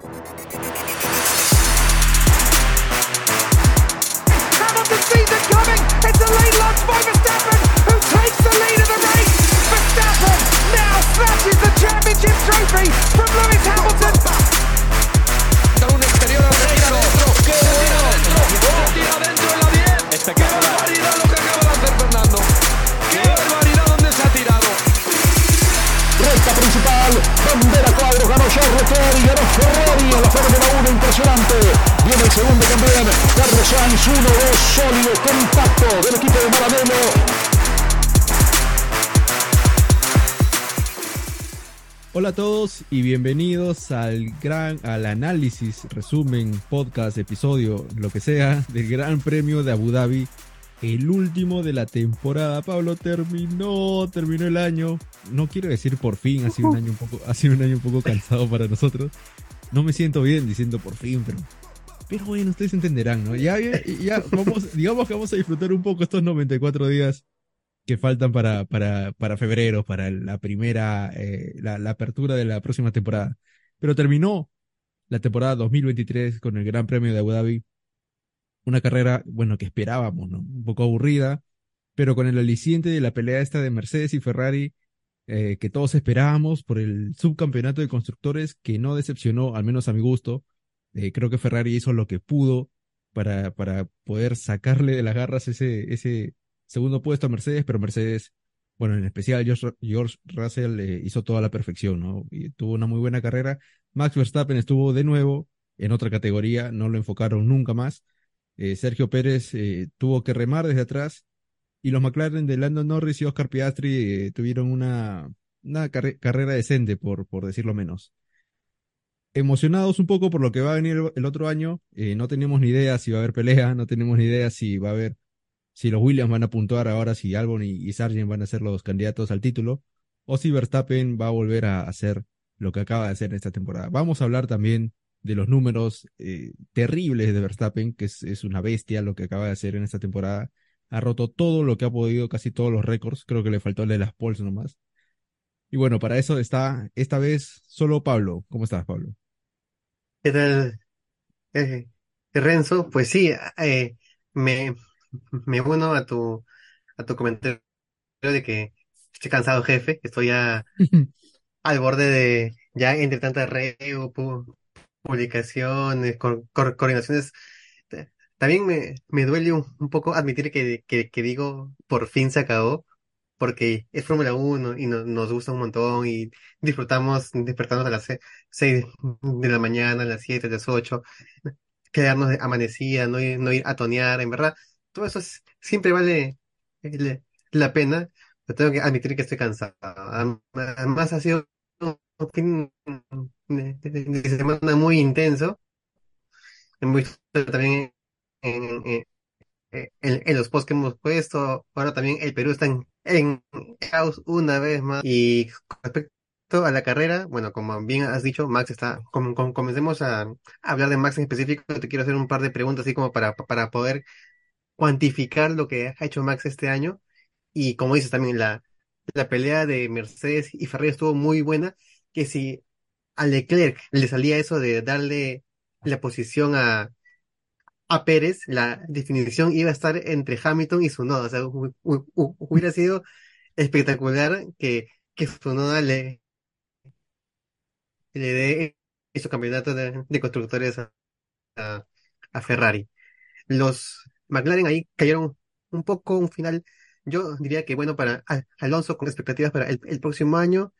Coming. It's by Verstappen, who takes the lead of the race. Verstappen now snatches the championship trophy from Lewis Hamilton. Ganó Charles Leclerc y ganó Ferrari en la Fórmula 1, impresionante. Viene el segundo también, Carlos Sainz, 1-2, sólido, compacto del equipo de Maranello. Hola a todos y bienvenidos al gran, al análisis, resumen, podcast, episodio, lo que sea, del Gran Premio de Abu Dhabi, el último de la temporada. Pablo terminó, terminó el año. No quiero decir por fin, ha sido un año un poco, ha sido un año un poco cansado para nosotros. No me siento bien diciendo por fin, pero, pero bueno, ustedes entenderán, ¿no? Ya, ya, vamos, digamos que vamos a disfrutar un poco estos 94 días que faltan para, para, para febrero, para la primera, eh, la, la apertura de la próxima temporada. Pero terminó la temporada 2023 con el Gran Premio de Abu Dhabi. Una carrera, bueno, que esperábamos, ¿no? Un poco aburrida, pero con el aliciente de la pelea esta de Mercedes y Ferrari, eh, que todos esperábamos por el subcampeonato de constructores, que no decepcionó, al menos a mi gusto. Eh, creo que Ferrari hizo lo que pudo para, para poder sacarle de las garras ese, ese segundo puesto a Mercedes, pero Mercedes, bueno, en especial George, George Russell eh, hizo toda la perfección, ¿no? Y tuvo una muy buena carrera. Max Verstappen estuvo de nuevo en otra categoría, no lo enfocaron nunca más. Eh, Sergio Pérez eh, tuvo que remar desde atrás y los McLaren de Lando Norris y Oscar Piastri eh, tuvieron una, una carre- carrera decente, por, por decirlo menos. Emocionados un poco por lo que va a venir el, otro año, no tenemos ni idea si va a haber pelea, no tenemos ni idea si va a haber, si los Williams van a puntuar ahora, si Albon y, y Sargent van a ser los candidatos al título, o si Verstappen va a volver a hacer lo que acaba de hacer en esta temporada. Vamos a hablar también de los números eh, terribles de Verstappen, que es, es una bestia lo que acaba de hacer en esta temporada. Ha roto todo lo que ha podido, casi todos los récords. Creo que le faltó el de las poles nomás. Y bueno, para eso está esta vez solo Pablo. ¿Cómo estás, Pablo? ¿Qué tal, eh, Renzo? Pues sí, eh, me, me uno a tu, a tu comentario de que estoy cansado, jefe, estoy ya al borde de, ya entre tanta reo, publicaciones, co- co- coordinaciones. ta- También me, me duele un, un poco admitir que, que, que digo, por fin se acabó, porque es Fórmula Uno y no- nos gusta un montón y disfrutamos despertarnos a las se- seis de la mañana, a las siete, a las ocho, quedarnos de amanecida, no ir, no ir a tonear, en verdad, todo eso es- siempre vale el- la pena, pero tengo que admitir que estoy cansado. Además ha sido fin de, muy intenso, también en, en- los posts que hemos puesto, ahora también el Perú está en, caos una vez más. Y respecto a la carrera, bueno, como bien has dicho, Max está, com- com- comencemos a hablar de Max en específico, te quiero hacer un par de preguntas así como para, para poder cuantificar lo que ha hecho Max este año. Y como dices también, la, la pelea de Mercedes y Ferrari estuvo muy buena, que si a Leclerc le salía eso de darle la posición a, a Pérez, la definición iba a estar entre Hamilton y Tsunoda. O sea, hu- hu- hu- hubiera sido espectacular que, que Tsunoda le, le dé su campeonato de, constructores a, a, Ferrari. Los McLaren ahí cayeron un poco, un final, yo diría que bueno para Al- Alonso con expectativas para el próximo año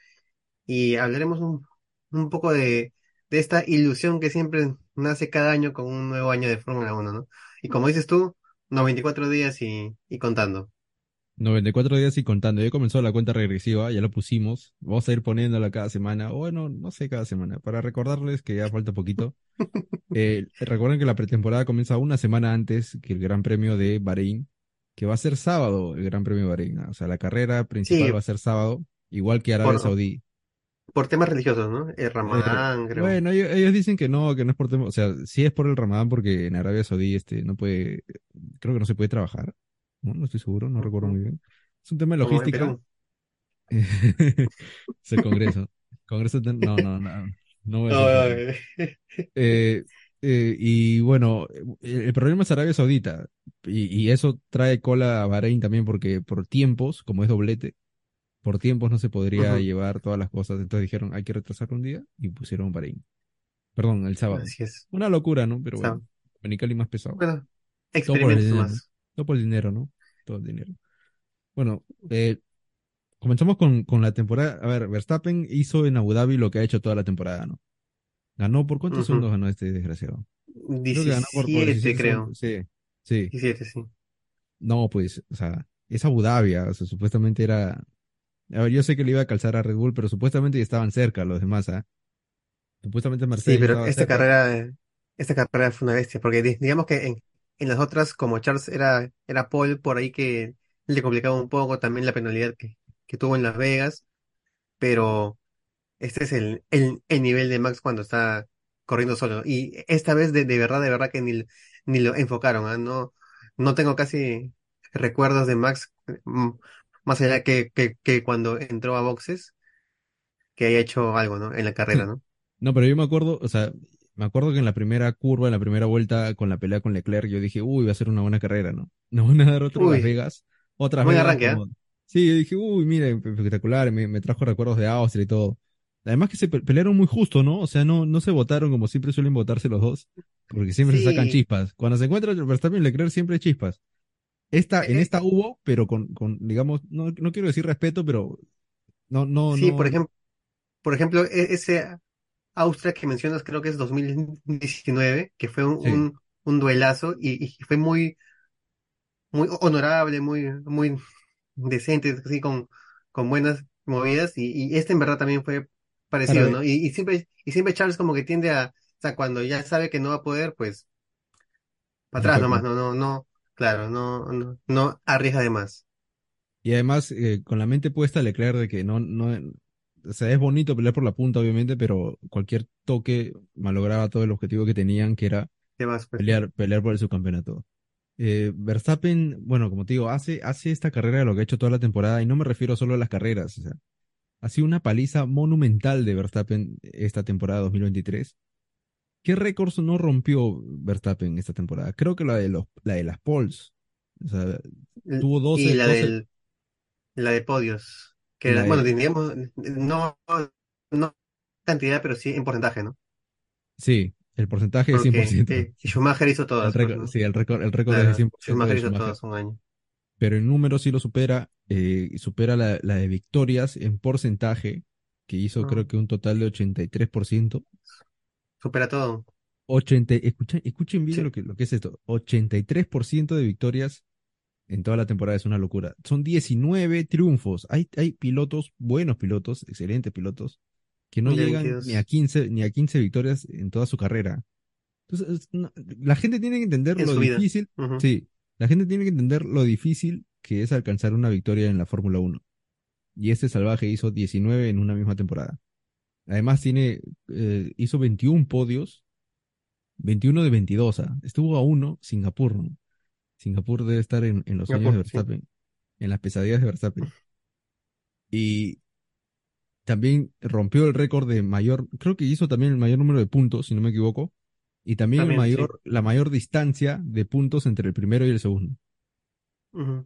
y hablaremos un, un poco de, de esta ilusión que siempre nace cada año con un nuevo año de Fórmula 1, ¿no? Y como dices tú, 94 días y, y contando. 94 días y contando. Ya comenzó la cuenta regresiva, ya lo pusimos. Vamos a ir poniéndola cada semana. O bueno, no sé, cada semana. Para recordarles que ya falta poquito. Eh, recuerden que la pretemporada comienza una semana antes que el Gran Premio de Bahrein, que va a ser sábado el Gran Premio de Bahrein. ¿no? O sea, la carrera principal Sí. va a ser sábado, igual que Arabia Saudí. Por temas religiosos, ¿no? El Ramadán, creo. Bueno, ellos, ellos dicen que no, que no es por tema, o sea, sí es por el Ramadán porque en Arabia Saudí este no puede, creo que no se puede trabajar. No, no estoy seguro, no recuerdo muy bien. Es un tema de logística. Es el Congreso. Congreso de- no, no, no, No trampa. Eh, eh, y bueno, el, el problema es Arabia Saudita. Y, y eso trae cola a Bahrein también porque por tiempos, como es doblete, por tiempos no se podría Ujú. llevar todas las cosas. Entonces dijeron, hay que retrasarlo un día y pusieron Bahrein. Perdón, el sábado. Así es. Una locura, ¿no? Pero bueno, Dominicali más pesado. Bueno, Todo por el dinero, ¿no? más. Todo por el dinero, ¿no? Todo el dinero. Bueno, eh, comenzamos con, con la temporada. A ver, Verstappen hizo en Abu Dhabi lo que ha hecho toda la temporada, ¿no? Ganó por cuántos Ujú. segundos ganó este desgraciado. Creo que ganó por, por 17, 17 creo. Sí, sí. 17, sí. No, pues, o sea, es Abu Dhabi, o sea, supuestamente era. A ver, yo sé que le iba a calzar a Red Bull, pero supuestamente ya estaban cerca los demás, ¿ah? Supuestamente Mercedes Sí, pero esta cerca. carrera, eh, esta carrera fue una bestia, porque di- digamos que en, en las otras, como Charles era, era pole, por ahí que le complicaba un poco también la penalidad que, que tuvo en Las Vegas, pero este es el, el, el nivel de Max cuando está corriendo solo. Y esta vez de, de verdad, de verdad que ni, ni lo enfocaron, ¿ah? No, no tengo casi recuerdos de Max, mm, más allá que, que, que cuando entró a boxes, que haya hecho algo, ¿no? En la carrera, ¿no? No, pero yo me acuerdo, o sea, me acuerdo que en la primera curva, en la primera vuelta con la pelea con Leclerc, yo dije, uy, va a ser una buena carrera, ¿no? Nos van a dar otro Las Vegas, otras buen Vegas arranque, como... Sí, yo dije, uy, mira, espectacular, me, me trajo recuerdos de Austria y todo. Además que se pe- pelearon muy justo, ¿no? O sea, no, no se votaron como siempre suelen votarse los dos, porque siempre se sacan chispas. Cuando se encuentran Verstappen y Leclerc siempre hay chispas. Esta, en eh, esta hubo, pero con, con digamos, no, no quiero decir respeto, pero no, no, sí, por ejemplo, por ejemplo, e- ese Austria que mencionas creo que es 2019, que fue un, sí, un, un duelazo y, y fue muy, muy honorable, muy, muy decente, así con, con buenas movidas y, y este en verdad también fue parecido, ¿no? Y, y siempre, y siempre Charles como que tiende a, o sea, cuando ya sabe que no va a poder, pues para atrás nomás, no, no, no, claro, no, no, no arriesga de más. Y además, eh, con la mente puesta, Leclerc de que no, no, o sea, es bonito pelear por la punta, obviamente, pero cualquier toque malograba todo el objetivo que tenían, que era más, pues. pelear, pelear por el subcampeonato. Eh, Verstappen, bueno, como te digo, hace, hace esta carrera de lo que ha hecho toda la temporada, y no me refiero solo a las carreras, o sea, ha sido una paliza monumental de Verstappen esta temporada 2023. ¿Qué récords no rompió Verstappen esta temporada? Creo que la de los, la de las poles. O sea, tuvo Y 12, la 12, del, la de podios, que y la era, bueno, de, digamos, no, no cantidad, pero sí en porcentaje, ¿no? Sí, el porcentaje es Porque 100%. eh, Schumacher hizo El todas, pues, récord, ¿no? sí, el récord, el récord es Claro, de 100% Schumacher hizo Schumacher. todas un año. Pero en números sí lo supera, eh, y supera la, la de victorias en porcentaje, que hizo creo ¿no? que un total de 83%. Supera todo. 80, escuchen, escuchen bien Sí, lo que, lo que es esto. 83% de victorias en toda la temporada es una locura. Son 19 triunfos. Hay, hay pilotos, buenos pilotos, excelentes pilotos, que no llegan ni a 22 15, ni a 15 victorias en toda su carrera. Entonces, no- la gente tiene que entender en lo difícil, sí, la gente tiene que entender lo difícil que es alcanzar una victoria en la Fórmula 1. Y este salvaje hizo 19 en una misma temporada. Además tiene, eh, hizo 21 podios, 21 de 22, ah. Estuvo a uno Singapur, ¿no? Singapur debe estar en, en los sueños de sí. Verstappen, en las pesadillas de Verstappen. Y también rompió el récord de mayor, creo que hizo también el mayor número de puntos, si no me equivoco, y también el También, sí. mayor, la mayor distancia de puntos entre el primero y el segundo.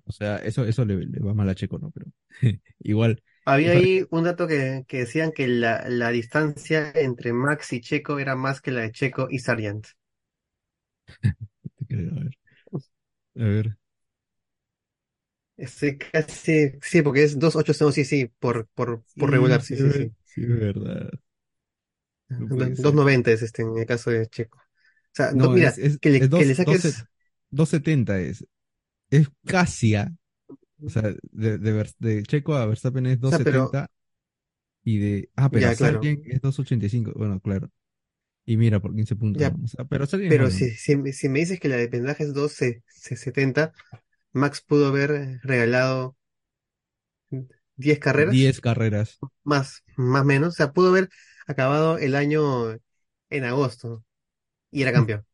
O sea, eso, eso le, le va mal a Checo, ¿no? Pero igual, Había ahí un dato que, que decían que la, la distancia entre Max y Checo era más que la de Checo y Sargent. a ver, a ver, Estoy casi, sí, porque es 2.8, no, sí, sí, por, por, por regular, sí, sí, sí, sí. sí, es verdad, no Do- puede ser. 2.90 es este en el caso de Checo. O sea, No, mira, es, que le, es que le dos- saques, 270 es, es casi, a- o sea, de, de, de Checo a Verstappen es o sea, pero, 270 y de, ah, pero ya, claro, es 285, bueno, claro, y mira, por 15 puntos, ya, ¿no? O sea, pero pero si, si, si me dices que la de pendaje es 2.70, Max pudo haber regalado 10 carreras, 10 carreras. más, más menos, o sea, pudo haber acabado el año en agosto y era campeón.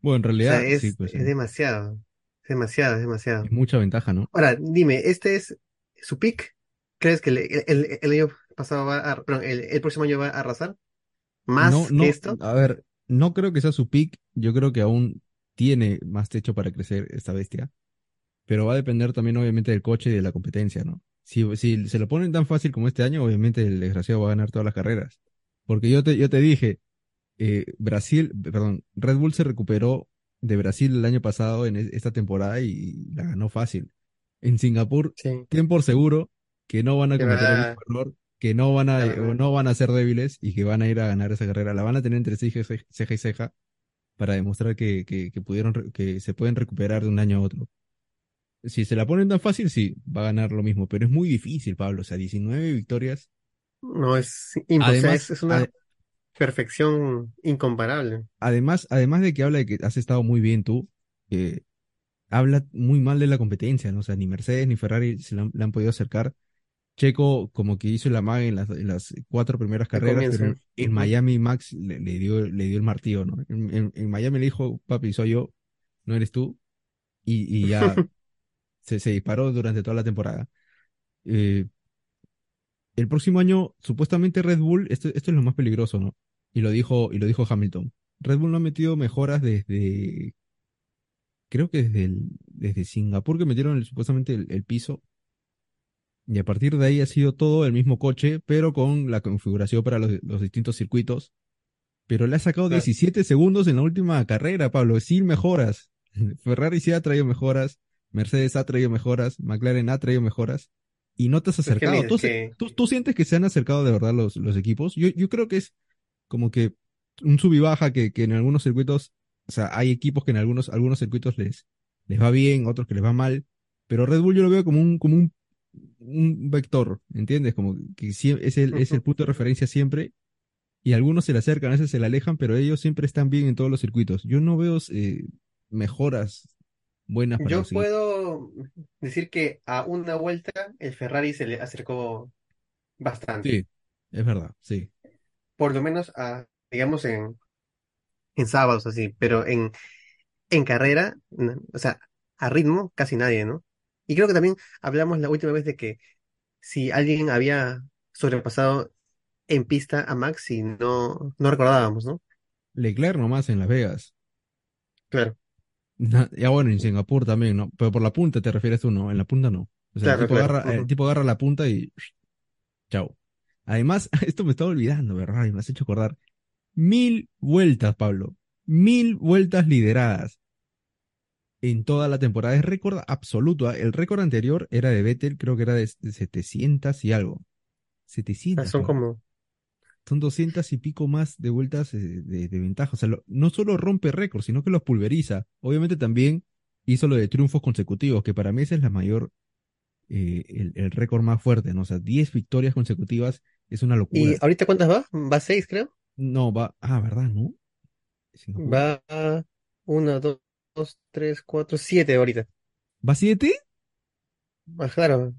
Bueno, en O sea, realidad, sí, es, pues es sí, demasiado, es demasiado, es demasiado. es mucha ventaja, ¿no? Ahora, dime, ¿este es su pick? ¿Crees que el, el- el- el año pasado va a, perdón, el, el próximo año va a arrasar? más No, no, que esto. a ver, no creo que sea su pick. Yo creo que aún tiene más techo para crecer esta bestia. Pero va a depender también, obviamente, del coche y de la competencia, ¿no? Si, si se lo ponen tan fácil como este año, obviamente el desgraciado va a ganar todas las carreras. Porque yo te, yo te dije, eh, Brasil, perdón, Red Bull se recuperó de Brasil el año pasado en es- esta temporada y la ganó fácil. En Singapur, Sí. ten por seguro que no van a cometer el mismo error, que no van a, no van a ser débiles y que van a ir a ganar esa carrera. La van a tener entre ceja y ceja- ceja y ceja para demostrar que, que, que pudieron, que se pueden recuperar de un año a otro. Si se la ponen tan fácil, sí, va a ganar lo mismo, pero es muy difícil, Pablo. O sea, 19 victorias. No, es imposible. Además, es, es una perfección incomparable. además, además de que habla de que has estado muy bien tú, eh, habla muy mal de la competencia, ¿no? O sea, ni Mercedes ni Ferrari se le han, podido acercar. Checo como que hizo la maga en las, en las cuatro primeras carreras, pero en. Miami Max le, le dio, le dio el martillo, ¿no? En, en- en Miami le dijo, papi, soy yo, no eres tú, y, y ya se, se disparó durante toda la temporada. Eh, el próximo año, supuestamente Red Bull, esto, esto es lo más peligroso, ¿no? Y lo dijo, y lo dijo Hamilton. Red Bull no ha metido mejoras desde, creo que desde, el- desde Singapur que metieron el- supuestamente el, el piso. Y a partir de ahí ha sido todo el mismo coche, pero con la configuración para los, los distintos circuitos. Pero le ha sacado Claro. 17 segundos en la última carrera, Pablo, sin mejoras. Ferrari sí ha traído mejoras, Mercedes ha traído mejoras, McLaren ha traído mejoras. Y no te has acercado. mira, ¿Tú, es que- tú- tú sientes que se han acercado de verdad los, los equipos? Yo, yo creo que es como que un sub y baja que, que en algunos circuitos, o sea, hay equipos que en algunos, algunos circuitos les, les va bien, otros que les va mal, pero Red Bull yo lo veo como un, como un, un vector, ¿entiendes? Como que es el, es el punto de referencia siempre, y algunos se le acercan, a veces se le alejan, pero ellos siempre están bien en todos los circuitos. Yo no veo eh, mejoras buenas para Yo puedo decir que a una vuelta el Ferrari se le acercó bastante. Sí, es verdad, sí. Por lo menos a, digamos, en, en sábados así, pero en, en carrera, o sea, a ritmo, casi nadie, ¿no? Y creo que también hablamos la última vez de que si alguien había sobrepasado en pista a Max y no, no recordábamos, ¿no? Leclerc nomás en Las Vegas. Claro, Ya bueno, en Singapur también, ¿no? Pero por la punta te refieres tú, ¿no? En la punta no. O sea, el tipo claro, agarra, el tipo agarra la punta y chao. Además, esto me estaba olvidando, ¿verdad? Y me has hecho acordar. Mil vueltas, Pablo. Mil vueltas lideradas en toda la temporada. Es récord absoluto. ¿ah? El récord anterior era de Vettel, creo que era de, de 700 y algo. Ah, 700. son Pablo. como, Son 200 y pico más de vueltas eh, de, de ventaja. O sea, lo- no solo rompe récords, sino que los pulveriza. Obviamente también hizo lo de triunfos consecutivos, que para mí ese es la mayor, eh, el, el récord más fuerte, ¿no? O sea, 10 victorias consecutivas es una ¿y locura. ahorita cuántas va? Va seis, creo. No, va, ah, ¿verdad? ¿No? Va uno, dos, dos, tres, cuatro, siete ahorita. ¿Va 7? Ah, claro.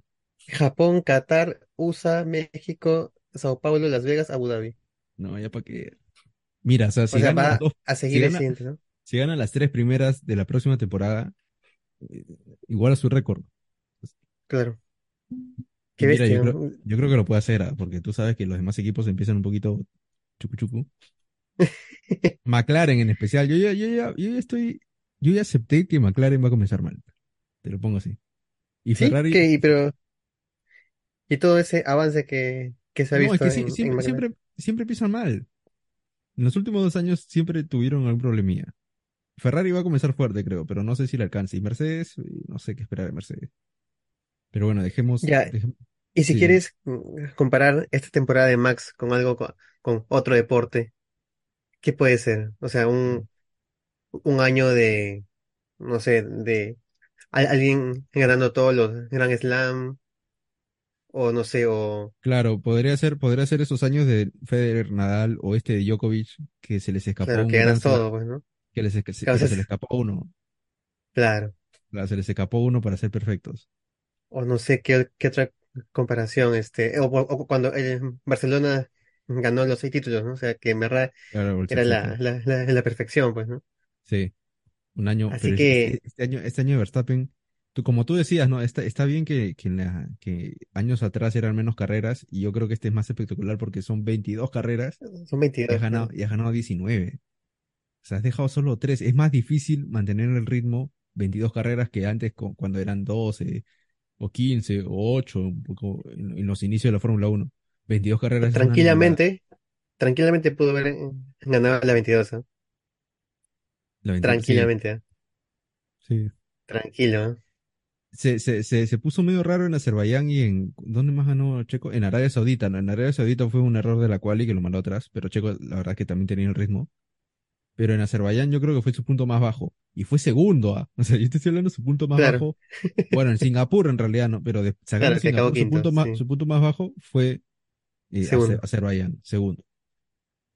Japón, Qatar, USA, México, Sao Paulo, Las Vegas, Abu Dhabi. No, ya para qué. Mira, o sea, si O sea, gana dos, a si seguir el gana, siguiente, ¿no? si gana las tres primeras de la próxima temporada, eh, igual a su récord. Claro. Qué mira, yo creo, yo creo que lo puede hacer, ah, porque tú sabes que los demás equipos empiezan un poquito chucu chucu. McLaren en especial, yo ya, yo ya, yo ya estoy, yo ya acepté que McLaren va a comenzar mal. Te lo pongo así. Y Ferrari, que, pero, y todo ese avance que, que se ha no, es visto que en, en siempre, McLaren. siempre, siempre empiezan mal. En los últimos dos años siempre tuvieron algún problemilla. Ferrari va a comenzar fuerte, creo, pero no sé si le alcance. Y Mercedes, no sé qué esperar de Mercedes. Pero bueno, dejemos, Ya, dejemos- y si sí, quieres mm, comparar esta temporada de Max con algo, co- con, otro deporte, ¿qué puede ser? O sea, un, un año de, no sé, de al- alguien ganando todos los Grand Slam, o no sé, o, Claro, podría ser, podría ser esos años de Federer, Nadal o este de Djokovic que se les escapó claro, un que slam, todo, pues, ¿no? que les, que se, Claro, o que sea, se les escapó uno, claro. Claro, se les escapó uno para ser perfectos. O no sé qué, qué otra comparación, este, o, o cuando el Barcelona ganó los seis títulos, ¿no? O sea, que en verdad Claro, era la, la, la, la perfección, pues, ¿no? Sí, un año, Así que, este, este año, este año de Verstappen tú- como tú decías, ¿no? Está, está bien que, que, en la- que años atrás eran menos carreras y yo creo que este es más espectacular porque son 22 carreras Son y 22. has ganado, ¿no? y has ganado 19. O sea, has dejado solo 3. Es más difícil mantener el ritmo 22 carreras que antes cu- cuando eran 12 o 15 o 8 un poco en, en los inicios de la Fórmula 1. 22 carreras. Tranquilamente, tranquilamente pudo haber eh, ganado la 22. ¿eh? La 22, sí, Tranquilamente, ¿eh? sí. Tranquilo. ¿eh? Se, se, se, se puso medio raro en Azerbaiyán y en... ¿Dónde más ganó Checo? En Arabia Saudita. ¿no? En Arabia Saudita fue un error de la quali que lo mandó atrás, pero Checo la verdad que también tenía el ritmo. Pero en Azerbaiyán yo creo que fue su punto más bajo. Y fue segundo, ¿ah? O sea, yo te estoy hablando de su punto más Claro. bajo. Bueno, en Singapur en realidad no, pero de, Claro, acabó Singapur, su quinto, punto más, su punto más bajo fue eh, Segundo. Azerbaiyán, segundo.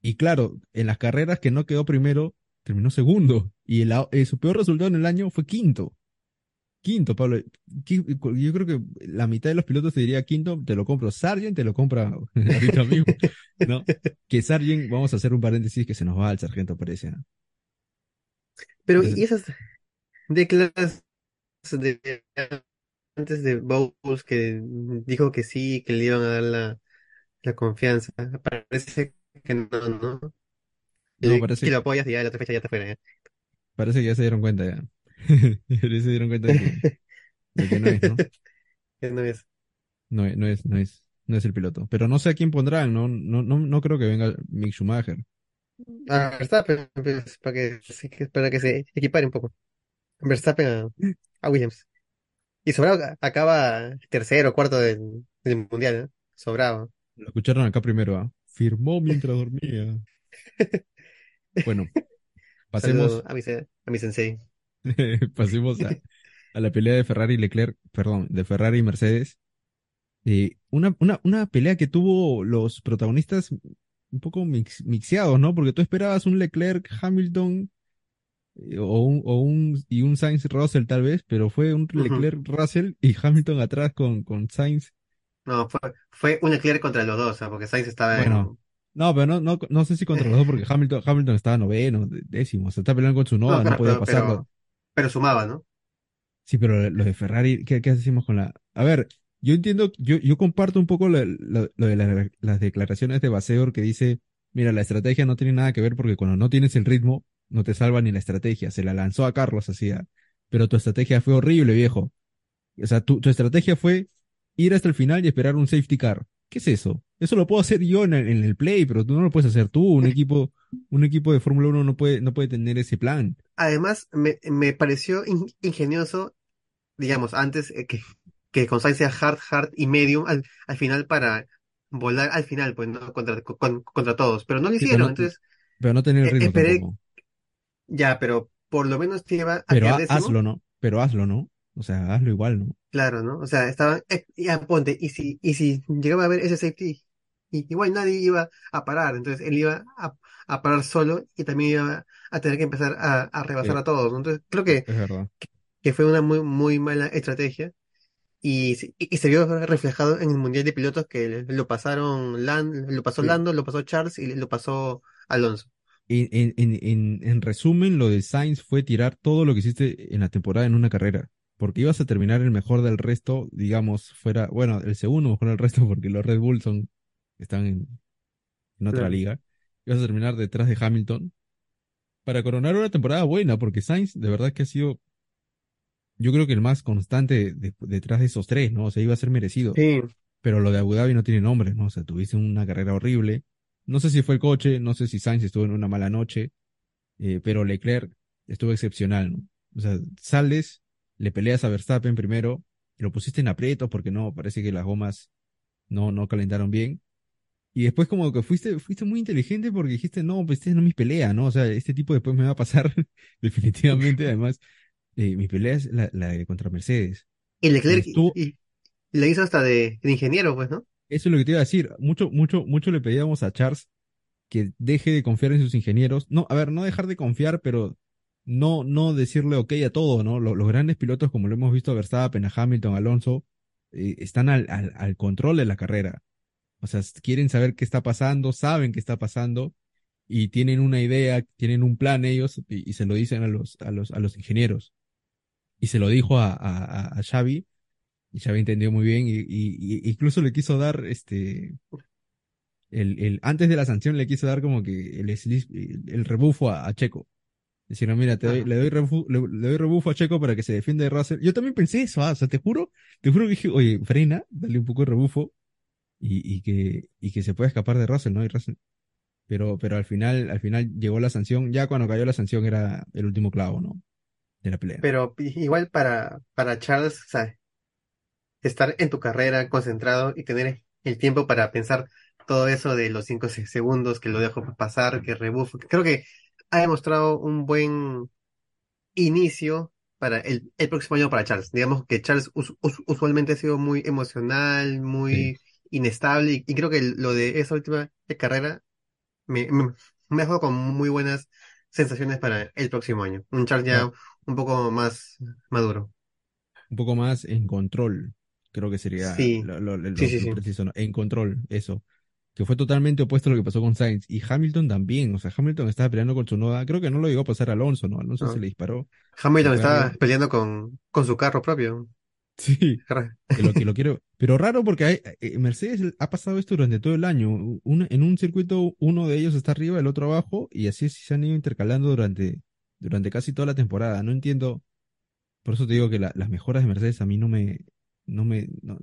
Y claro, en las carreras que no quedó primero, terminó segundo. Y el, eh, su peor resultado en el año fue quinto. Quinto, Pablo. Yo creo que la mitad de los pilotos te diría quinto, te lo compro. Sargent te lo compra ahorita mismo. ¿no? Que Sargent, vamos a hacer un paréntesis que se nos va al sargento, parece. ¿no? Pero, Entonces- ¿y esas declaraciones de antes de Bowles que dijo que sí, que le iban a dar la, la confianza? Parece que no, ¿no? No, Y parece- que lo apoyas y ya la otra fecha ya está fuera. ¿eh? Parece que ya se dieron cuenta ya. se dieron cuenta de que, de que no es, ¿no? Ya no es. No, es- no es, no es, no es el piloto. Pero no sé a quién pondrán, ¿no? No, no, no creo que venga Mick Schumacher. A Verstappen, pues, para que, que- para que se equipare un poco. Verstappen a, a Williams. Y Sobrado acaba tercero, cuarto del, del mundial, ¿eh? Sobrado. Lo escucharon acá primero, ¿ah? Firmó mientras dormía. Bueno, pasemos, Saludo a mi, a mi sensei. pasemos a, a la pelea de Ferrari y Leclerc, perdón, de Ferrari y Mercedes. Eh, una, una, una pelea que tuvo los protagonistas un poco mix- mixeados, ¿no? Porque tú esperabas un Leclerc, Hamilton eh, o un, o un, y un Sainz Russell tal vez, pero fue un. Leclerc Russell y Hamilton atrás con, con Sainz. No, fue, fue un Leclerc contra los dos, ¿ah? porque Sainz estaba Bueno, No, pero no, no, no sé si contra los dos porque Hamilton, Hamilton estaba noveno, décimo, se está peleando con su en... noda, no, claro, podía pero, pasarlo. Pero, sumaba, ¿no? Sí, pero los de Ferrari, ¿qué, qué hacemos con la...? A ver, yo entiendo, yo, yo comparto un poco lo de la- las declaraciones de Baseor que dice, mira, la estrategia no tiene nada que ver porque cuando no tienes el ritmo, no te salva ni la estrategia. Se la lanzó a Carlos así, ah, pero tu estrategia fue horrible, viejo. O sea, tu, tu estrategia fue ir hasta el final y esperar un safety car. ¿Qué es eso? Eso lo puedo hacer yo en el, en el play, pero tú no lo puedes hacer tú. Un equipo, un equipo de Fórmula 1 no puede, no puede tener ese plan. Además, me, me pareció in- ingenioso, digamos, antes eh, que, que con Sainz sea hard, hard y medium al, al final para volar al final, pues, ¿no? Contra, con- contra todos. Pero no lo Sí, pero hicieron, no- entonces, Pero no tener el Eh, ritmo esperé- tampoco. ya, pero por lo menos te iba a Pero ha- hazlo, ¿no? Pero hazlo, ¿no? O sea, hazlo igual, ¿no? Claro, ¿no? O sea, estaban, eh, ya ponte, y si, y si llegaba a haber ese safety, y, igual nadie iba a parar, entonces él iba a, a parar solo y también iba a tener que empezar a, a rebasar Sí. a todos. Entonces creo que, verdad. que fue una muy, muy mala estrategia y, se- y, y se vio reflejado en el Mundial de Pilotos que lo pasaron Lan, lo pasó Sí. Lando, lo pasó Charles y lo pasó Alonso. En, en, en, en resumen, lo de Sainz fue tirar todo lo que hiciste en la temporada en una carrera. Porque ibas a terminar el mejor del resto, digamos, fuera, bueno, el segundo mejor del resto, porque los Red Bull son, están en, en otra Claro. liga. Ibas a terminar detrás de Hamilton para coronar una temporada buena, porque Sainz de verdad que ha sido, yo creo que el más constante de- detrás de esos tres, ¿no? O sea, iba a ser merecido. Sí, pero lo de Abu Dhabi no tiene nombre, ¿no? O sea, tuviste una carrera horrible. No sé si fue el coche, no sé si Sainz estuvo en una mala noche, eh, pero Leclerc estuvo excepcional, ¿no? O sea, sales, le peleas a Verstappen primero, y lo pusiste en aprietos porque no, parece que las gomas no, no calentaron bien. Y después como que fuiste, fuiste muy inteligente porque dijiste, no, pues este no es mi pelea, ¿no? O sea, este tipo después me va a pasar definitivamente. Además, eh, mi pelea es la, la de contra Mercedes. y Leclerc Estuvo- y, y le hizo hasta de, de ingeniero, pues, ¿no? Eso es lo que te iba a decir. Mucho, mucho, mucho le pedíamos a Charles que deje de confiar en sus ingenieros. No, a ver, no dejar de confiar, pero no, no decirle ok a todo, ¿no? Lo- Los, grandes pilotos, como lo hemos visto a Verstappen, a Hamilton, a Alonso, eh, están al, al, al control de la carrera. O sea, quieren saber qué está pasando, saben qué está pasando y tienen una idea, tienen un plan ellos y, y se lo dicen a los, a los, a los ingenieros. y se lo dijo a, a, a Xavi, y Xavi entendió muy bien, y, incluso le quiso dar, este, el, el, antes de la sanción le quiso dar como que el, el, rebufo a, a Checo. Decir, mira, te doy- le, doy refu- le, le doy rebufo a Checo para que se defienda de Russell. Yo también pensé eso, ah, o sea, te juro, te juro que dije, oye, frena, dale un poco de rebufo y, y que, y que se pueda escapar de Russell, ¿no? Y Russell- pero, pero al final, al final llegó la sanción, ya cuando cayó la sanción era el último clavo, ¿no? De la pelea. Pero igual para, para Charles, o sea, estar en tu carrera concentrado y tener el tiempo para pensar todo eso de los cinco se- segundos que lo dejo pasar, que rebufo. Creo que ha demostrado un buen inicio para el, el próximo año para Charles. Digamos que Charles us- us- usualmente ha sido muy emocional, muy inestable y, y creo que lo de esa última carrera me, me, me dejó con muy buenas sensaciones para el próximo año. Un Charles ya Claro. un poco más maduro. un poco más en control, creo que sería Sí. lo, lo- lo- Sí, sí, lo sí. preciso, ¿no? En control, eso. Que fue totalmente opuesto a lo que pasó con Sainz. Y Hamilton también, o sea, Hamilton estaba peleando con su noda. Creo que no lo llegó a pasar a Alonso, ¿no? Alonso No. se le disparó. Hamilton estaba peleando con, con su carro propio. Sí, que lo que lo quiero. Pero raro porque hay, eh, Mercedes ha pasado esto durante todo el año. Un- en un circuito, uno de ellos está arriba, el otro abajo, y así se han ido intercalando durante, durante casi toda la temporada. No entiendo. Por eso te digo que la- las mejoras de Mercedes a mí no me, no me, no,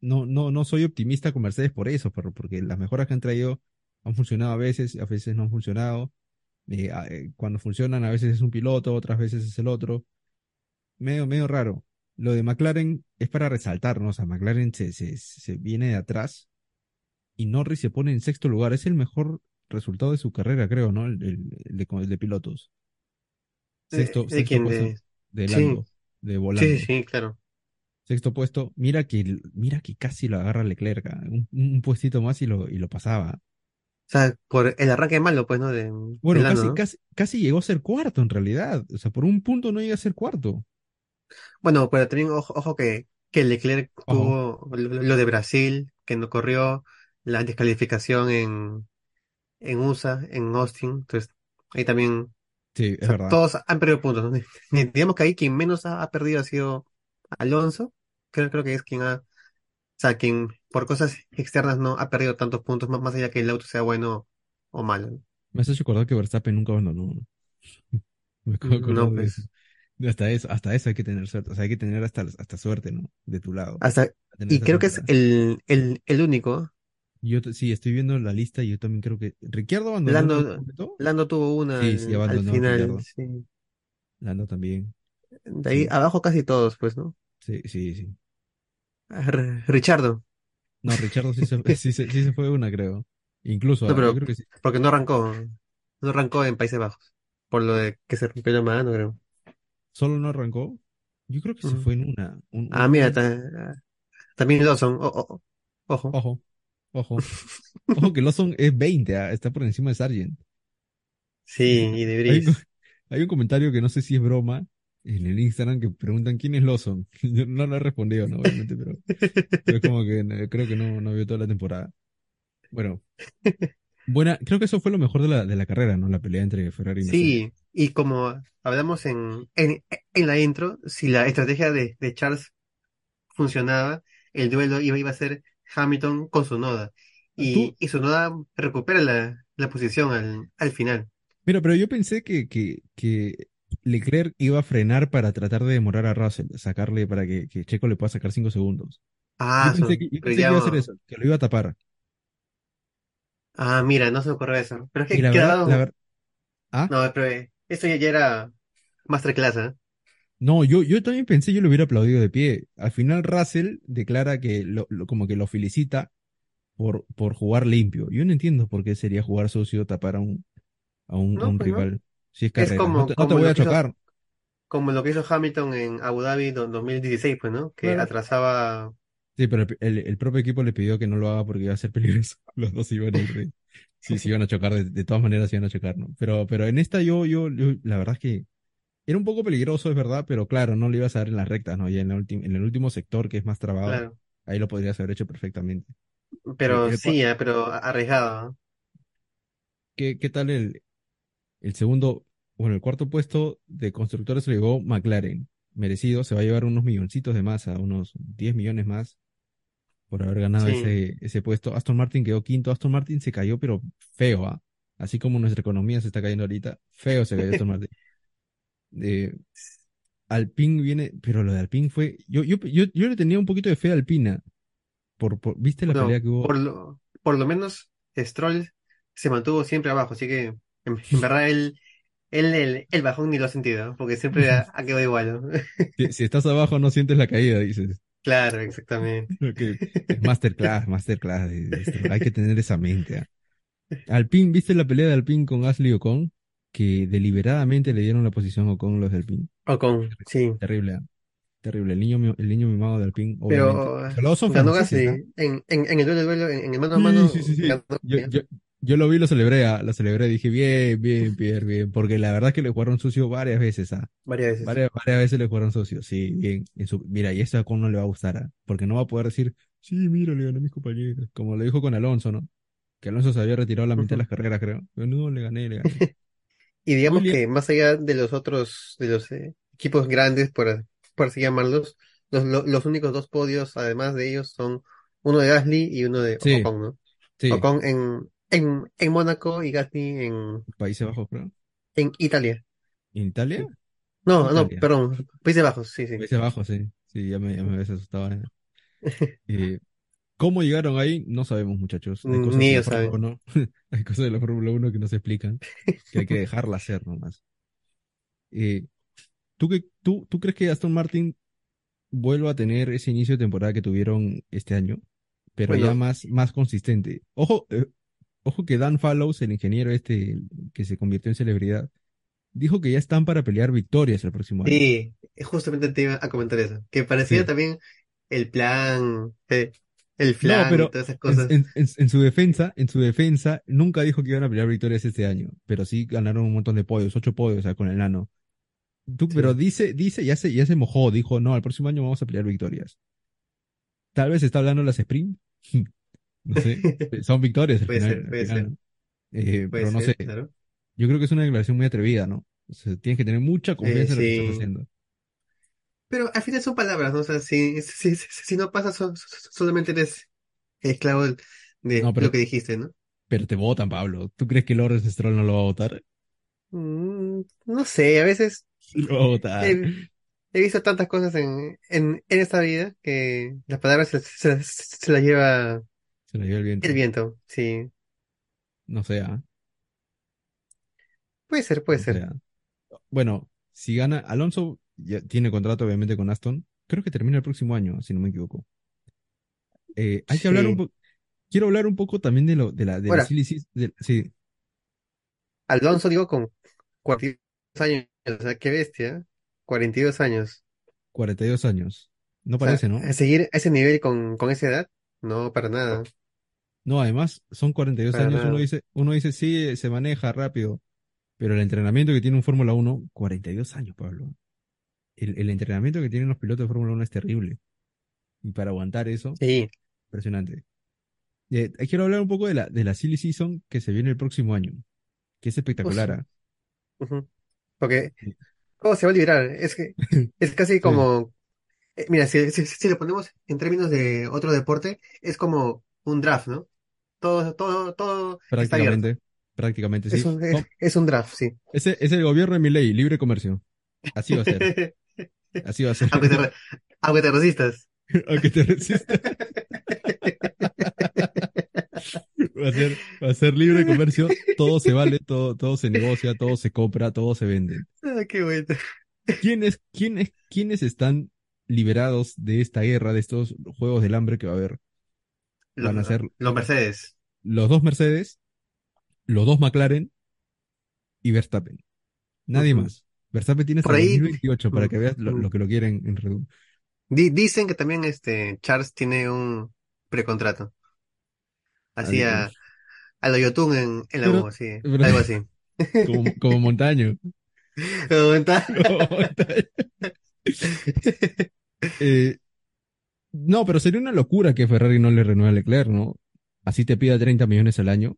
no, no, no soy optimista con Mercedes por eso, por- porque las mejoras que han traído han funcionado a veces, a veces no han funcionado. Eh, eh, cuando funcionan, a veces es un piloto, otras veces es el otro. Medio, medio raro. Lo de McLaren es para resaltar, ¿no? O sea, McLaren se, se, se viene de atrás y Norris se pone en sexto lugar. Es el mejor resultado de su carrera, creo, ¿no? El, el- el de, el de pilotos. Sexto, ¿De, sexto puesto De... de sí. Lando, de Volando. Sí, sí, claro. Sexto puesto. Mira que, mira que casi lo agarra Leclerc. ah, Un, un puestito más y lo, y lo pasaba. O sea, por el arranque malo, pues, ¿no? De, Bueno, Lando, casi, ¿no? casi, casi llegó a ser cuarto en realidad. O sea, por un punto no llega a ser cuarto. Bueno, pero también ojo, ojo que, que Leclerc Ojo. tuvo lo, lo de Brasil, que no corrió la descalificación en, en USA, en Austin. Entonces, ahí también, Sí, o es sea, verdad. todos han perdido puntos, ¿no? Digamos que ahí quien menos ha, ha perdido ha sido Alonso. Creo, creo que es quien ha, o sea, quien por cosas externas no ha perdido tantos puntos, más, más allá que el auto sea bueno o malo. Me has hecho acordar que Verstappen nunca abandonó. Me acabo de acordar No, de eso. Hasta eso, hasta eso hay que tener suerte. O sea, hay que tener hasta, hasta suerte, ¿no? De tu lado. hasta, y creo que es el, el, el único. Yo sí, estoy viendo la lista y yo también creo que. ¿Ricciardo abandonó Lando, tuvo una Sí, sí, al, final, sí. Lando también. De ahí Sí, abajo casi todos, pues, ¿no? sí, sí, sí. Ah, R- Richardo. No, Richardo sí se, sí, se, sí se fue una, creo. Incluso, No, ah, pero creo que sí. porque no arrancó, no arrancó en Países Bajos, por lo de que se rompió la mano, creo. Solo no arrancó. Yo creo que se fue en una. Un, Ah, un- mira, también Lawson, o- o- o- ojo. Ojo, ojo. Ojo que Lawson es 20, ah, está por encima de Sargent. Sí, y de Hay un, Vries. hay un comentario que no sé si es broma en el Instagram que preguntan quién es Lawson. Yo no lo he respondido, ¿no? Obviamente, pero, pero es como que eh, creo que no, no vio toda la temporada. Bueno, buena, creo que eso fue lo mejor de la, de la carrera, ¿no? La pelea entre Ferrari y Mercedes. Sí, y como hablamos en, en, en la intro, si la estrategia de, de Charles funcionaba, el duelo iba, iba a ser Hamilton con su noda. Tú, Y, y su noda recupera la, la posición al, al final. mira, pero yo pensé que, que, que Leclerc iba a frenar para tratar de demorar a Russell, sacarle para que, que Checo le pueda sacar 5 segundos. Yo Ah, pensé su- que, yo pensé que iba a hacer eso, que lo iba a tapar. Ah, mira, no se me ocurrió eso. Pero es Y que la verdad, la quedado, verdad, ah, no, pero eh, esto ya, ya era masterclass, ¿eh? no, yo, yo también pensé, yo lo hubiera aplaudido de pie. Al final Russell declara que lo, lo- como que lo felicita por, por jugar limpio. Yo no entiendo por qué sería jugar sucio tapar a un, a un, a No, un pues no. rival. Si es Es carrera, no como, te, no te como voy lo a que hizo, chocar. como lo que hizo Hamilton en Abu Dhabi do- 2016, pues, ¿no? Que Claro. atrasaba. Sí, pero el, el- el propio equipo le pidió que no lo haga porque iba a ser peligroso. Los dos iban a ir sí, se iban a chocar, de, de todas maneras iban a chocar, ¿no? Pero, pero en esta yo, yo, yo, la verdad es que era un poco peligroso, es verdad, pero claro, no le ibas a dar en las rectas, ¿no? Y en, ulti- en el último sector que es más trabado, Claro. ahí lo podrías haber hecho perfectamente. El- Pero el sí, ah, pero arriesgado. ¿qué, qué tal el, el segundo, bueno, el cuarto puesto de constructores lo llevó McLaren? Merecido, se va a llevar unos milloncitos de más, a unos 10 millones más por haber ganado Sí. ese, ese puesto. Aston Martin quedó quinto, Aston Martin se cayó, pero feo, ¿ah? Así como nuestra economía se está cayendo ahorita, feo se cayó Aston Martin. Eh, Alpine viene, pero lo de Alpine fue, yo, yo, yo, yo le tenía un poquito de fe a Alpina, por, por, ¿viste la No, pelea que hubo? por lo, por lo menos Stroll se mantuvo siempre abajo, así que en, en verdad él, él el, el bajón ni lo ha sentido, porque siempre ha, ha quedado igual, ¿no? Si, si estás abajo no sientes la caída, dices. Claro, exactamente. Ok, es Masterclass, masterclass. Hay que tener esa mente. ¿ah? Alpine, ¿viste la pelea de Alpine con Ashley Ocon? Que deliberadamente le dieron la posición a Ocon los de Alpine. Ocon, sí. Terrible, ¿ah? Terrible. El niño, el niño mimado de obviamente. Pero ganó Gasly ¿ah? en, en, en el duelo, duelo, en, en el mano a mano. sí, sí, sí. ganó Yo, bien, yo, yo lo vi, lo celebré, ¿ah? Lo celebré. Dije, bien, bien, bien, bien. Porque la verdad es que le jugaron sucio varias veces, ¿ah? varias veces. Varias, varias veces le jugaron socio, sí, bien. Mira, y esto a Ocon no le va a gustar, ¿ah? porque no va a poder decir, sí, mira, le gané a mis compañeros, como lo dijo con Alonso, ¿no? Que Alonso se había retirado la mitad de las carreras, creo. No, le gané, le gané. Y digamos William- que más allá de los otros, de los eh, equipos grandes, por, por así llamarlos, los, lo- los únicos dos podios, además de ellos, son uno de Gasly y uno de Sí. Ocon, ¿no? Sí, Ocon en, en, en Mónaco y Gasly en, Países Bajos, creo. en Italia. ¿En Italia? No, no, Italia. perdón, Países Bajos, sí, sí. Países Bajos, sí. Sí, ya me, ya me habías asustado. ¿eh? Eh, ¿cómo llegaron ahí? No sabemos, muchachos. Hay cosas ni de la ellos. Fórmula 1, hay cosas de la Fórmula 1 que no se explican, que hay que dejarla hacer nomás. Eh, ¿tú, qué, tú, ¿Tú crees que Aston Martin vuelva a tener ese inicio de temporada que tuvieron este año? Pero ya Bueno. más, más consistente. Ojo, eh, ojo que Dan Fallows, el ingeniero este que se convirtió en celebridad, dijo que ya están para pelear victorias el próximo año. Sí, justamente te iba a comentar eso. Que parecía Sí. también el plan, eh, el No, plan pero y todas esas cosas. en- en- en su defensa, en su defensa, nunca dijo que iban a pelear victorias este año, pero sí ganaron un montón de podios, ocho podios, o sea, con el nano. Tú, Sí. pero dice, dice, ya se, ya se mojó, dijo, no, el próximo año vamos a pelear victorias. Tal vez está hablando las sprint, no sé, son victorias al Puede final, ser, puede final, ser. Eh, Puede pero no ser, sé, claro. yo creo que es una declaración muy atrevida, ¿no? O sea, tienes que tener mucha confianza en lo que estás haciendo. Pero al final son palabras, ¿no? O sea, si, si, si, si no pasa, so- so- solamente eres esclavo de No, pero- lo que dijiste, ¿no? Pero te votan, Pablo. ¿Tú crees que Lawrence Stroll no lo va a votar? Mm, no sé, a veces lo va a votar. he, he visto tantas cosas en, en, en esta vida que las palabras se, se, se las lleva Se lo lleva el viento. el viento. Sí, No sé, ¿ah? puede ser, puede ser. sea, bueno, si gana, Alonso ya tiene contrato obviamente con Aston. Creo que termina el próximo año, si no me equivoco. Eh, hay que hablar un poco. Quiero hablar un poco también de lo de la de la Ahora. sí, Alonso, digo, con 42 años, o sea, qué bestia, 42 años. 42 años. No O sea, parece, ¿no? seguir a ese nivel con, con esa edad, no, para nada. No, además son 42 Para años. Uno dice, uno dice, sí, se maneja rápido. Pero el entrenamiento que tiene un Fórmula 1, 42 años, Pablo. El, el entrenamiento que tienen los pilotos de Fórmula 1 es terrible. Y para aguantar eso, Sí, impresionante. Eh, quiero hablar un poco de la, de la silly season que se viene el próximo año. Que es espectacular. ¿ah? Porque, ¿cómo se va a liberar? Es que es casi como, eh, mira, si, si, si lo ponemos en términos de otro deporte, es como un draft, ¿no? Todo, todo, todo está. Prácticamente. Prácticamente, sí. Es un, es, No, es un draft, sí. ese es el gobierno de mi ley, libre comercio. Así va a ser. Así va a ser. Aunque te, re- aunque te resistas. Aunque te resistas. Va a ser, va a ser libre comercio, todo se vale, todo, todo se negocia, todo se compra, todo se vende. Ah, qué bueno. ¿Quiénes, quiénes, quiénes están liberados de esta guerra, de estos juegos del hambre que va a haber? Van a ser los Mercedes. los dos Mercedes, los dos McLaren y Verstappen. Nadie más. Verstappen tiene hasta ahí- 2028 para que veas lo, que lo quieren en Red Bull. Dicen que también este Charles tiene un precontrato. Así a, a lo Yotun en, en la Pero- U, así, pero- algo así. Como, como montaño. Como montaño. Eh, no, pero sería una locura que Ferrari no le renueve a Leclerc, ¿no? Así te pida 30 millones al año.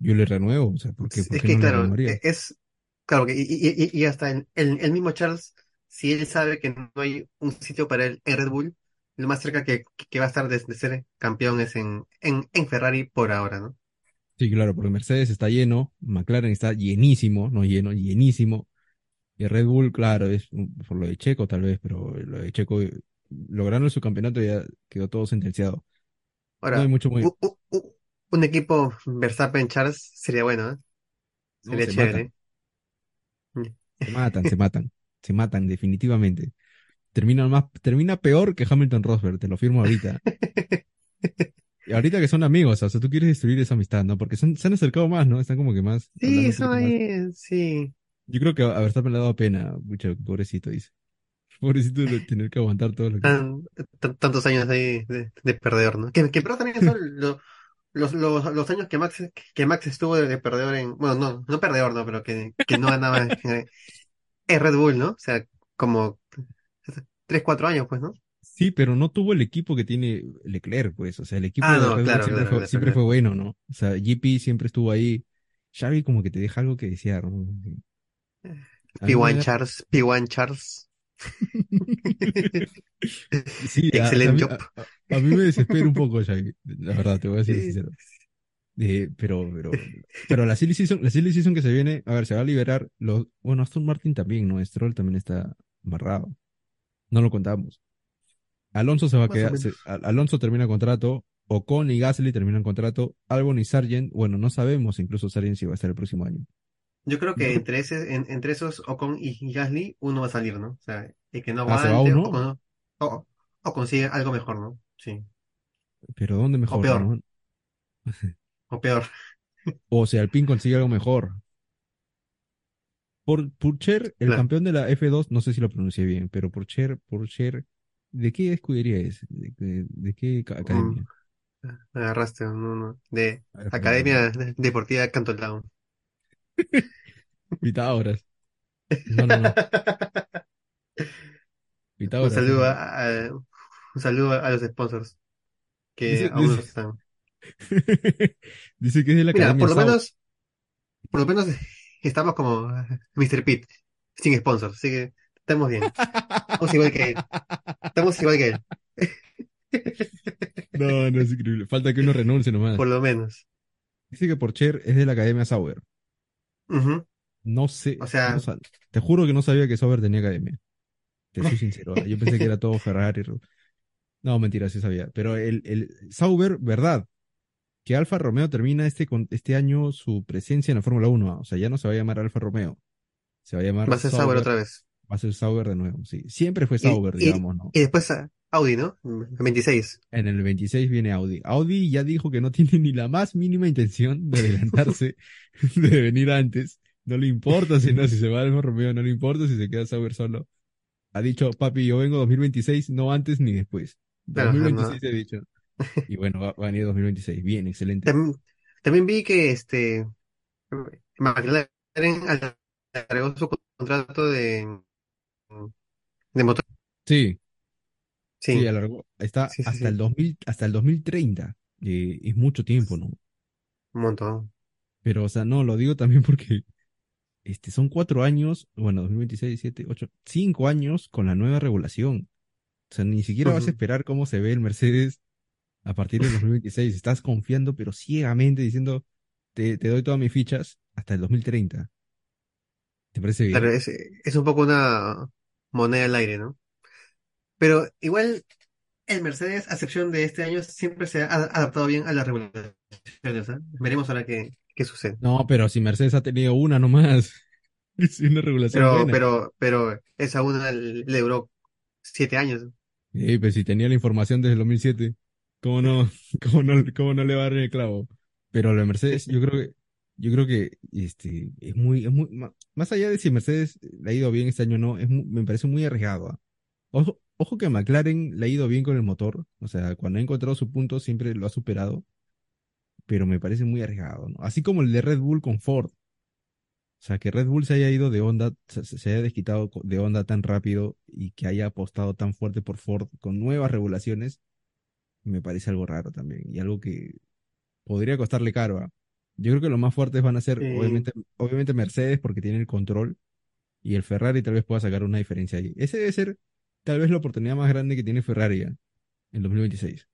Yo le renuevo, o sea, ¿por qué, Es por qué que no claro, e- es claro que y, y, y- y hasta el, el, el mismo Charles si él sabe que no hay un sitio para él en Red Bull, lo más cerca que, que va a estar de, de ser campeón es en, en, en Ferrari por ahora, ¿no? Sí, claro, porque Mercedes está lleno, McLaren está llenísimo, no lleno, llenísimo. Y Red Bull, claro, es por lo de Checo tal vez, pero lo de Checo, eh, logrando su campeonato ya quedó todo sentenciado. No Ahora, hay mucho muy... un equipo Verstappen-Charles sería bueno, ¿eh? No, Sería se chévere. Se matan, se matan, se matan definitivamente. Termina más, termina peor que Hamilton Rosberg, te lo firmo ahorita. Y ahorita que son amigos, o sea, tú quieres destruir esa amistad, ¿no? Porque son- se han acercado más, ¿no? Están como que más. Sí, más. ahí, sí. Yo creo que a Verstappen le ha dado pena, mucho, pobrecito, dice. Pobrecito de tener que aguantar todo lo que. Tan- tan- tantos años ahí de, de perdedor, ¿no? Que, que pero también son lo- los, los, los años que Max, que Max estuvo de, de perdedor en, bueno, no, no perdedor, no, pero que, que no ganaba en, en Red Bull, ¿no? O sea, como tres, cuatro años, pues, ¿no? Sí, pero no tuvo el equipo que tiene Leclerc, pues. O sea, el equipo Ah, no, claro, siempre, claro, fue, siempre fue bueno, ¿no? O sea, GP siempre estuvo ahí. Xavi como que te deja algo que desear, ¿no? A mí me P1 da- Charles, P1 Charles. Sí, a, a Excelente job. a- mí me desespera un poco, Xavi. La verdad, te voy a decir Sí. sincero. Eh, pero, pero, pero la silly season, la silly season que se viene, a ver, se va a liberar los, bueno, Aston Martin también, ¿no? Stroll también está amarrado. No lo contamos. Alonso se va a Más quedar, se- Alonso termina contrato, Ocon y Gasly terminan contrato, Albon y Sargent, bueno, no sabemos incluso Sargent si va a estar el próximo año. Yo creo que entre ese, en- entre esos Ocon y Gasly, uno va a salir, ¿no? O sea, el que no Ah, ¿se va uno? o, con- o, o consigue algo mejor, ¿no? Sí. Pero ¿dónde mejor, peor. no? O peor. O sea, Alpine consigue algo mejor. Por Purcher, el Claro. campeón de la F2, no sé si lo pronuncié bien, pero Purcher, Purcher, ¿de qué escudería es? ¿De, de- de qué ca- academia? Me agarraste, no, no. De Academia Deportiva Cantolao. Pitágoras. No, no, no. Un saludo a, a- un saludo a los sponsors que Dice- aún no dice- están. Dice que es de la Mira, Academia por lo menos, por lo menos estamos como Mr. Pitt, sin sponsors, así que estamos bien. Estamos igual que él. Estamos igual que él, No, no es increíble. Falta que uno renuncie nomás. por lo menos. Dice que Porcher es de la Academia No sé. O sea- no te juro que no sabía que Sauber tenía academia. Te soy sincero. ¿eh? Yo pensé que era todo Ferrari. No, mentira, sí sabía. Pero el, el Sauber, verdad, que Alfa Romeo termina este, este año su presencia en la Fórmula 1. ¿ah? O sea, ya no se va a llamar Alfa Romeo. Se va a llamar Va a ser Sauber otra vez. Va a ser Sauber de nuevo, sí. Siempre fue Sauber, y- digamos, ¿no? Y después a Audi, ¿no? 26. En el 26 viene Audi. Audi ya dijo que no tiene ni la más mínima intención de adelantarse, de venir antes. No le importa si no, si se va Alfa Romeo, no le importa si se queda Sauber solo. Ha dicho, papi, yo vengo 2026, no antes ni después. Claro, 2026 he dicho. Y bueno, va, va a venir 2026. Bien, excelente. También, también vi que este McLaren alargó su contrato de, de motor. Sí, Sí, sí, alargó. Está Sí, sí, hasta el 2000, hasta el 2030. Eh, es mucho tiempo, ¿no? un montón. Pero, o sea, no, lo digo también porque este, son cuatro años, bueno, 2026, 7, 8, cinco años con la nueva regulación. O sea, ni siquiera vas a esperar cómo se ve el Mercedes a partir del 2026. Estás confiando, pero ciegamente diciendo, te, te doy todas mis fichas hasta el 2030. ¿Te parece bien? Claro, es, es un poco una moneda al aire, ¿no? Pero igual el Mercedes, a excepción de este año, siempre se ha ad- adaptado bien a las regulaciones. ¿ah? Veremos ahora qué, qué sucede. No, pero si Mercedes ha tenido una nomás, es una regulación Pero, buena. pero, pero esa una le duró siete años. Sí, pues si tenía la información desde el 2007, ¿cómo no, cómo no, cómo no le va a dar el clavo? Pero la Mercedes, yo creo que, yo creo que, este, es muy, es muy, más allá de si Mercedes le ha ido bien este año o no, es mu- me parece muy arriesgado. ¿ah? Ojo, ojo que a McLaren le ha ido bien con el motor, o sea, cuando ha encontrado su punto siempre lo ha superado, pero me parece muy arriesgado, ¿no? Así como el de Red Bull con Ford. O sea, que Red Bull se haya ido de onda, se, haya desquitado de onda tan rápido y que haya apostado tan fuerte por Ford con nuevas regulaciones, me parece algo raro también y algo que podría costarle caro. ¿ah? Yo creo que los más fuertes van a ser, Sí. obviamente, obviamente Mercedes porque tiene el control, Y el Ferrari tal vez pueda sacar una diferencia ahí. Ese debe ser tal vez la oportunidad más grande que tiene Ferrari en 2026.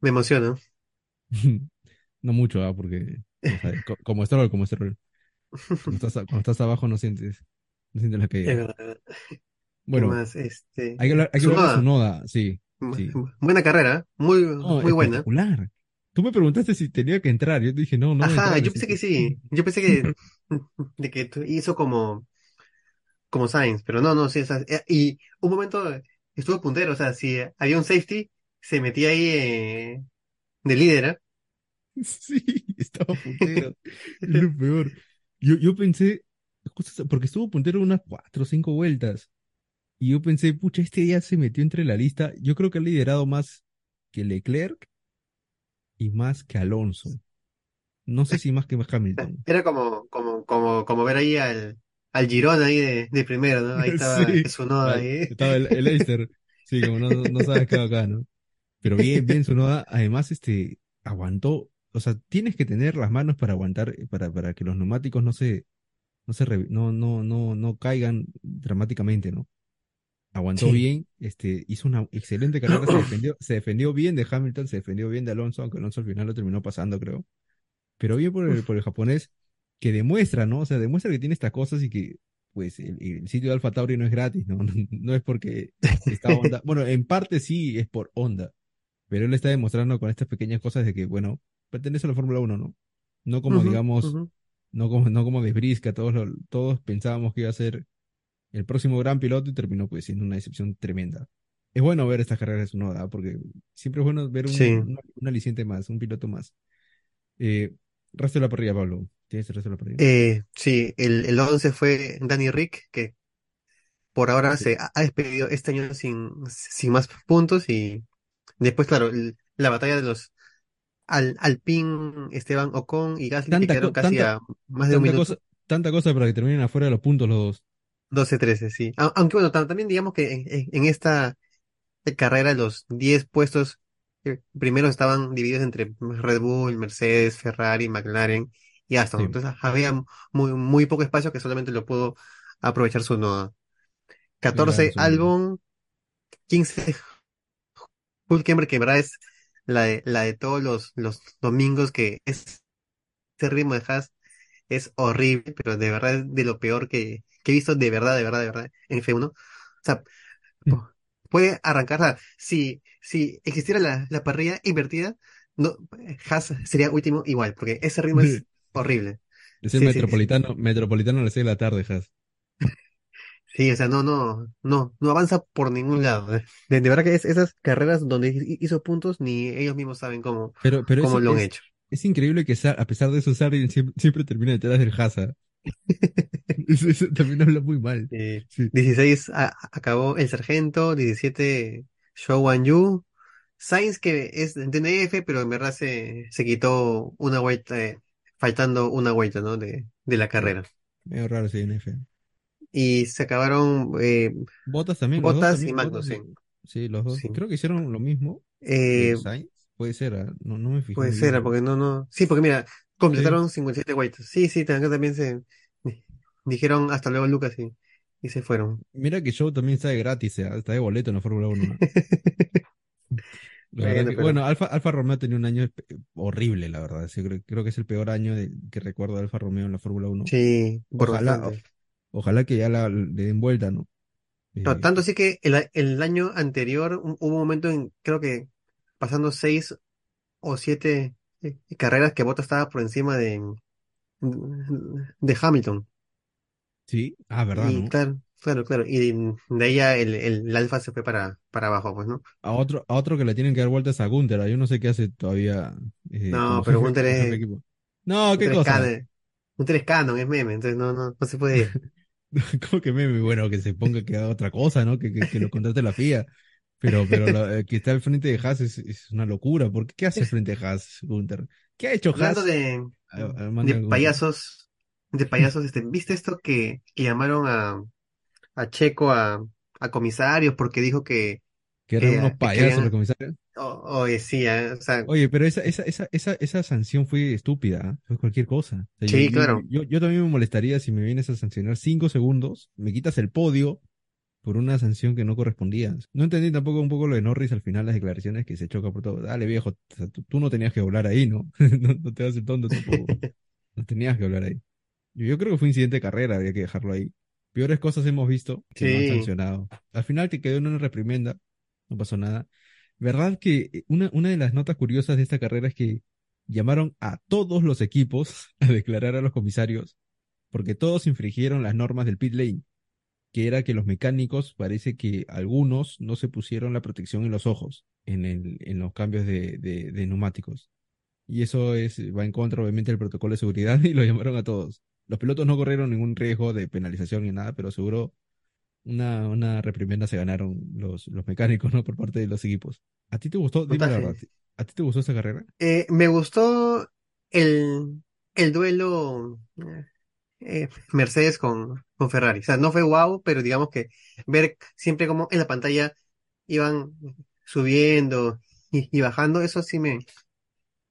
Me emociona. No mucho, ¿ah? porque o sea, co- como Stroll, como Stroll. Cuando estás, cuando estás abajo no sientes, no sientes la caída. es verdad. ¿Qué Bueno, más? Este, hay que hablar, hay que hablar de Tsunoda. Tsunoda, sí, Bu- sí. bu- Buena carrera, muy, No, muy buena. Tú me preguntaste si tenía que entrar. Yo te dije, no, no Ajá, entrar. yo pensé que sí. Yo pensé que, de que hizo como, como Sainz, pero no, no, sí, o sea, eh, y un momento estuvo puntero, o sea, si había un safety, se metía ahí eh, de líder, ¿eh? Sí, estaba puntero. Lo peor. Yo, yo pensé, porque estuvo puntero unas cuatro o cinco vueltas. Y yo pensé, pucha, este ya se metió entre la lista. Yo creo que ha liderado más que Leclerc y más que Alonso. No sé si más que Hamilton. Era como, como, como, como ver ahí al, al Girón ahí de, de primero, ¿no? Ahí estaba Sí. Tsunoda Vale, ahí. Estaba el, el Leicester. Sí, como no, no sabes qué acá, ¿no? Pero bien, bien, Tsunoda. Además, este, aguantó. O sea, tienes que tener las manos para aguantar, para, para que los neumáticos no se, no se, no, no, no, no caigan dramáticamente, ¿no? Aguantó Sí. bien, este, hizo una excelente carrera, se defendió, se defendió bien de Hamilton, se defendió bien de Alonso, aunque Alonso al final lo terminó pasando, creo. Pero bien por el, por el japonés, que demuestra, ¿no? O sea, demuestra que tiene estas cosas y que, pues, el, el sitio de Alfa Tauri no es gratis, ¿no? No es porque está Honda. Bueno, en parte sí es por Honda, pero él está demostrando con estas pequeñas cosas de que, bueno, pertenece a la Fórmula 1, ¿no? No como, digamos, no como, no como de Brisca, todos, lo- todos pensábamos que iba a ser el próximo gran piloto y terminó pues siendo una decepción tremenda. Es bueno ver estas carreras de Tsunoda, porque siempre es bueno ver un, Sí. un, un aliciente más, un piloto más. Eh, resto de la parrilla, Pablo. ¿Tienes el resto de la parrilla? Eh, sí, el, el 11 fue Danny Rick, que por ahora Sí. se ha despedido este año sin, sin más puntos y después, claro, el- la batalla de los Al, Alpine, Esteban Ocon y Gasly que quedaron casi tanta, a más de un minuto, cosa, tanta cosa para que terminen afuera de los puntos los dos. 12-13, sí. Au- Aunque bueno, tam- también digamos que en, esta carrera los 10 puestos eh, primeros estaban divididos entre Red Bull, Mercedes, Ferrari, McLaren y. Sí, Entonces había muy, muy poco espacio que solamente lo pudo aprovechar su noda. claro, 14 su- Albon, 15 Hülkenberg, que en verdad es la de, la de todos los, los domingos, que es, ese ritmo de Haas es horrible, pero de verdad es de lo peor que, que he visto, de verdad, de verdad, de verdad, en F1. O sea, po- puede arrancarla. Si, si existiera la, la parrilla invertida, no, Haas sería último igual, porque ese ritmo es horrible. Es el Sí, sí, sí. metropolitano, metropolitano a las 6 de la tarde, Has. Sí, o sea, no, no, no, no avanza por ningún lado. De, de verdad que es, esas carreras donde hi- hizo puntos, ni ellos mismos saben cómo, Pero, pero cómo es, lo han es, hecho. es increíble que a pesar de eso, Sargent siempre, siempre termina detrás del Haza. Eso, eso también habla muy mal. Eh, Sí. 16 a- acabó el sargento, 17 Zhou Wan Yu, Sainz que es de DNF, pero en verdad se, se quitó una vuelta, eh, faltando una vuelta, ¿no? De, de la carrera. Medio raro ese DNF. Y se acabaron eh, Bottas también, y también, y- Magnussen. Sí, los dos. Sí. Creo que hicieron lo mismo Eh. Puede ser, ah, No, no me fijé puede ser, bien. porque no, no. Sí, porque mira, completaron 57 vueltas. Sí, sí, acá también se dijeron hasta luego Lucas y, y se fueron. Mira que Show también está de gratis, ah, está de boleto en la Fórmula 1. La Bueno, que- pero- bueno, Alfa, Alfa Romeo tenía un año horrible, la verdad. Sí, creo, creo que es el peor año de- que recuerdo de Alfa Romeo en la Fórmula 1. Sí, Ojalá, ojalá que ya la, le den vuelta, ¿no? No, Eh, tanto así que el, año anterior hu- hubo un momento en, creo que pasando seis o siete eh, carreras que Bottas estaba por encima de, de Hamilton. sí, ah, verdad, Y ¿no? claro, claro, claro. Y de, de ahí ya el, el, el Alfa se fue para, para abajo, pues, ¿no? A otro, a otro que le tienen que dar vueltas a Gunther. ah, Yo no sé qué hace todavía eh, No, pero Gunther es-. No, qué cosa. canon, un tres canon, es meme, entonces no, no, no se puede ir. ¿Cómo que meme? Bueno, que se ponga que haga otra cosa, ¿no? Que, que, que lo contrate la FIA. Pero, pero eh, que está al frente de Haas es, es una locura. ¿Por qué? ¿Qué hace frente de Haas, Gunther? ¿Qué ha hecho Haas? Hablando de, de Gunther? payasos, de payasos, este, ¿viste esto que, que llamaron a, a Checo a, a comisarios porque dijo que, Que eran unos que payasos los comisarios. O- Oye, sí, ah, o sea, Oye, pero esa, esa, esa, esa, esa sanción fue estúpida. Fue cualquier cosa. O sea, Sí, yo, claro. Yo, yo también me molestaría si me vienes a sancionar cinco segundos, me quitas el podio por una sanción que no correspondía. No entendí tampoco un poco lo de Norris al final, las declaraciones que se choca por todo. Dale, viejo, o sea, tú, tú no tenías que hablar ahí, ¿no? no, no te hagas el tonto tampoco. No tenías que hablar ahí. Yo, yo creo que fue incidente de carrera, había que dejarlo ahí. Peores cosas hemos visto que no han sancionado. Al final te quedó en una reprimenda, no pasó nada. ¿Verdad que eh, una, una de las notas curiosas de esta carrera es que llamaron a todos los equipos a declarar a los comisarios porque todos infringieron las normas del pit lane, que era que los mecánicos parece que algunos no se pusieron la protección en los ojos en, el, en los cambios de, de, de neumáticos. Y eso es, va en contra obviamente del protocolo de seguridad y lo llamaron a todos. Los pilotos no corrieron ningún riesgo de penalización ni nada, pero seguro una, una reprimenda se ganaron los, los mecánicos, ¿no? Por parte de los equipos. ¿A ti te gustó? Dime la Puntaje. verdad. ¿A ti te gustó esta carrera? Eh, me gustó el, el duelo eh, Mercedes con, con Ferrari. O sea, no fue guau, pero digamos que ver siempre como en la pantalla iban subiendo y, y bajando, eso sí me,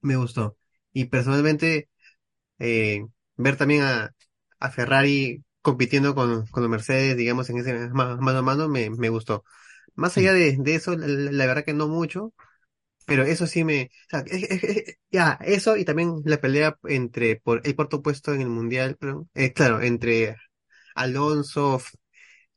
me gustó. Y personalmente, eh, ver también a, a Ferrari compitiendo con, con los Mercedes, digamos, en ese ma- mano a mano, me, me gustó. Más allá de, de eso, la, verdad que no mucho. Pero eso sí me, o sea, es- es- es- ya, eso y también la pelea entre, por el cuarto puesto en el mundial, pero, eh, claro, entre Alonso,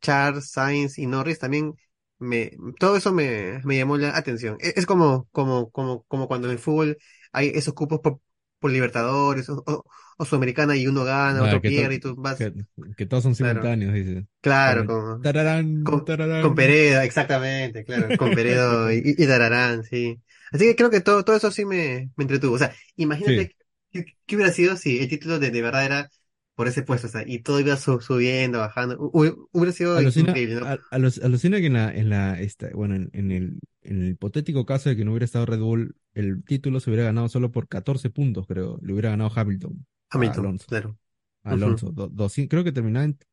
Charles, Sainz y Norris también me, todo eso me, me llamó la atención. Es, es como, como, como, como cuando en el fútbol hay esos cupos por, por Libertadores o, o, o Sudamericana y uno gana, Ah, otro pierde y tú vas, Que, que todos son Claro. simultáneos, dice. claro, Claro. con, Tararán, con, tararán. con Peredo, exactamente, claro, con Peredo y, y Dararán, sí. Así que creo que todo, todo eso sí me, me entretuvo. O sea, imagínate qué, qué hubiera sido si el título de, de verdad era por ese puesto, o sea, y todo iba su- subiendo, bajando. Hu- hu- Hubiera sido Alucina, increíble, ¿no? a- alu- alucina que en la, en la, esta, bueno, en, en el, en el hipotético caso de que no hubiera estado Red Bull, el título se hubiera ganado solo por 14 puntos, creo. Le hubiera ganado Hamilton. Hamilton, Alonso. claro. Alonso. Do- 200 creo que terminaba en t-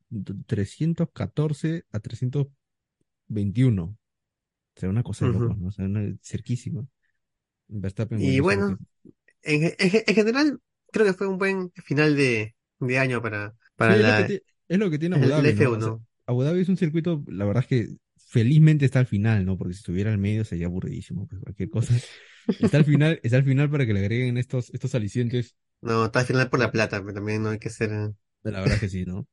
314 a 321. O sea, una cosa locos, ¿no? O sea, una- cerquísima. Verstappen Y bueno, En, en- en general, creo que fue un buen final de, de año para, para Sí, es, lo que ti- es lo que tiene Abu Dhabi, el ¿no? O F1. sea, Abu Dhabi es un circuito, la verdad es que felizmente está al final, ¿no? Porque si estuviera al medio sería aburridísimo, pues cualquier cosa. Está al final, está al final para que le agreguen estos, estos alicientes. No, está al final por la plata, pero también no hay que ser. La verdad es que sí, ¿no?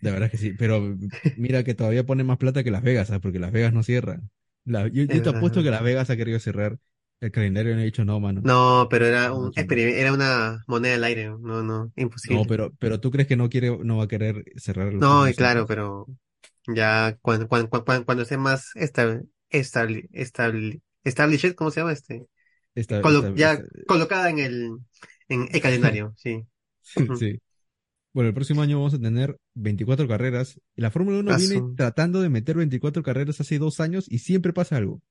La verdad es que sí. Pero mira que todavía pone más plata que Las Vegas, ¿sabes? Porque Las Vegas no cierra. La- yo, yo te apuesto es que. Las Vegas ha querido cerrar el calendario no ha dicho no, mano. No, pero era un era una moneda al aire. No, no, imposible. No, pero, pero tú crees que no quiere, no va a querer cerrar los No, claro, pero ya cuando, cuando, cuando, cuando esté más estable, estable, estable, established, ¿cómo se llama este? Esta- Colo- esta- ya esta- colocada en el, en el calendario, sí. Sí. Bueno, el próximo año vamos a tener 24 carreras. Y la Fórmula 1 Ah, viene tratando de meter 24 carreras hace dos años y siempre pasa algo.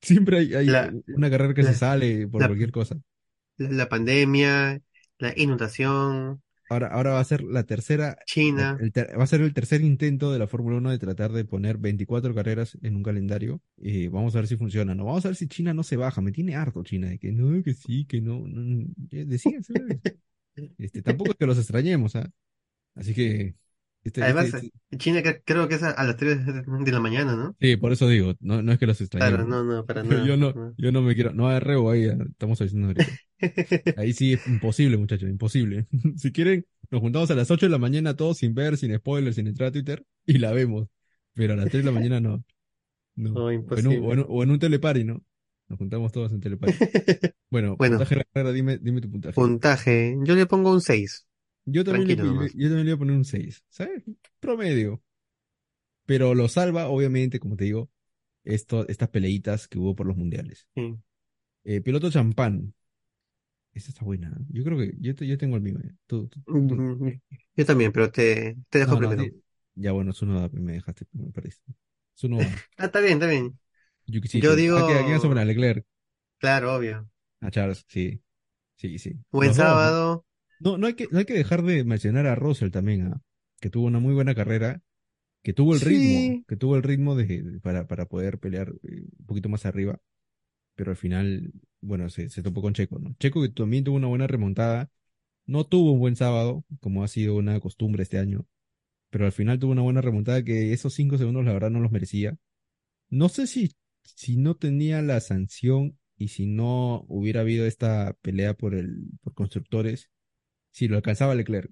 Siempre hay, hay La- una carrera que la- se sale por la- cualquier cosa. La, pandemia, la inundación, Ahora, ahora va a ser la tercera, China. el ter- va a ser el tercer intento de la Fórmula 1 de tratar de poner 24 carreras en un calendario. Y vamos a ver si funciona. No, vamos a ver si China no se baja. Me tiene harto China de que no, que sí, que no. no, ¿sabes? Este, tampoco es que los extrañemos, ¿ah? Así que. Este, Además, este- China cre- creo que es a, las 3 de la mañana, ¿no? Sí, por eso digo, no, no es que los extrañemos. Claro, no, no, para Yo, nada. yo no, no. yo no me quiero, no hay rebo ahí, ah, estamos avisando ahorita. Ahí sí es imposible, muchachos, imposible. Si quieren, nos juntamos a las 8 de la mañana todos sin ver, sin spoilers, sin entrar a Twitter y la vemos. Pero a las 3 de la mañana no. No. No, O en un, imposible. o en un- o en un telepari, ¿no? Nos juntamos todos en telepari. Bueno, Bueno. puntaje dime tu puntaje. Puntaje, yo le pongo un 6. Yo también, le, yo, yo también le voy a poner un 6, ¿sabes? Promedio. Pero lo salva, obviamente, como te digo, esto, estas peleitas que hubo por los mundiales. Sí. Eh, piloto champán. Esa está buena. ¿eh? Yo creo que yo, te- yo tengo el mío. eh. Tú- tú- tú- Mm, Yo también, pero te, te dejo no, no, primero. di- Ya bueno, Tsunoda me dejaste, me perdiste. Tsunoda. Ah, está bien, está bien. Yuki Yo digo- ¿A quién- a quién a Leclerc? Claro, obvio. A Charles, sí. Sí, sí. Buen Los dos, ¿no? No, no hay que, no hay que dejar de mencionar a Russell también, ¿ah? Que tuvo una muy buena carrera, que tuvo el Sí. ritmo, que tuvo el ritmo de, para, para poder pelear eh, un poquito más arriba, pero al final, bueno, se, se topó con Checo, ¿no? Checo que también tuvo una buena remontada, no tuvo un buen sábado, como ha sido una costumbre este año, pero al final tuvo una buena remontada que esos cinco segundos la verdad no los merecía. No sé si, si no tenía la sanción y si no hubiera habido esta pelea por el, por constructores, si lo alcanzaba Leclerc.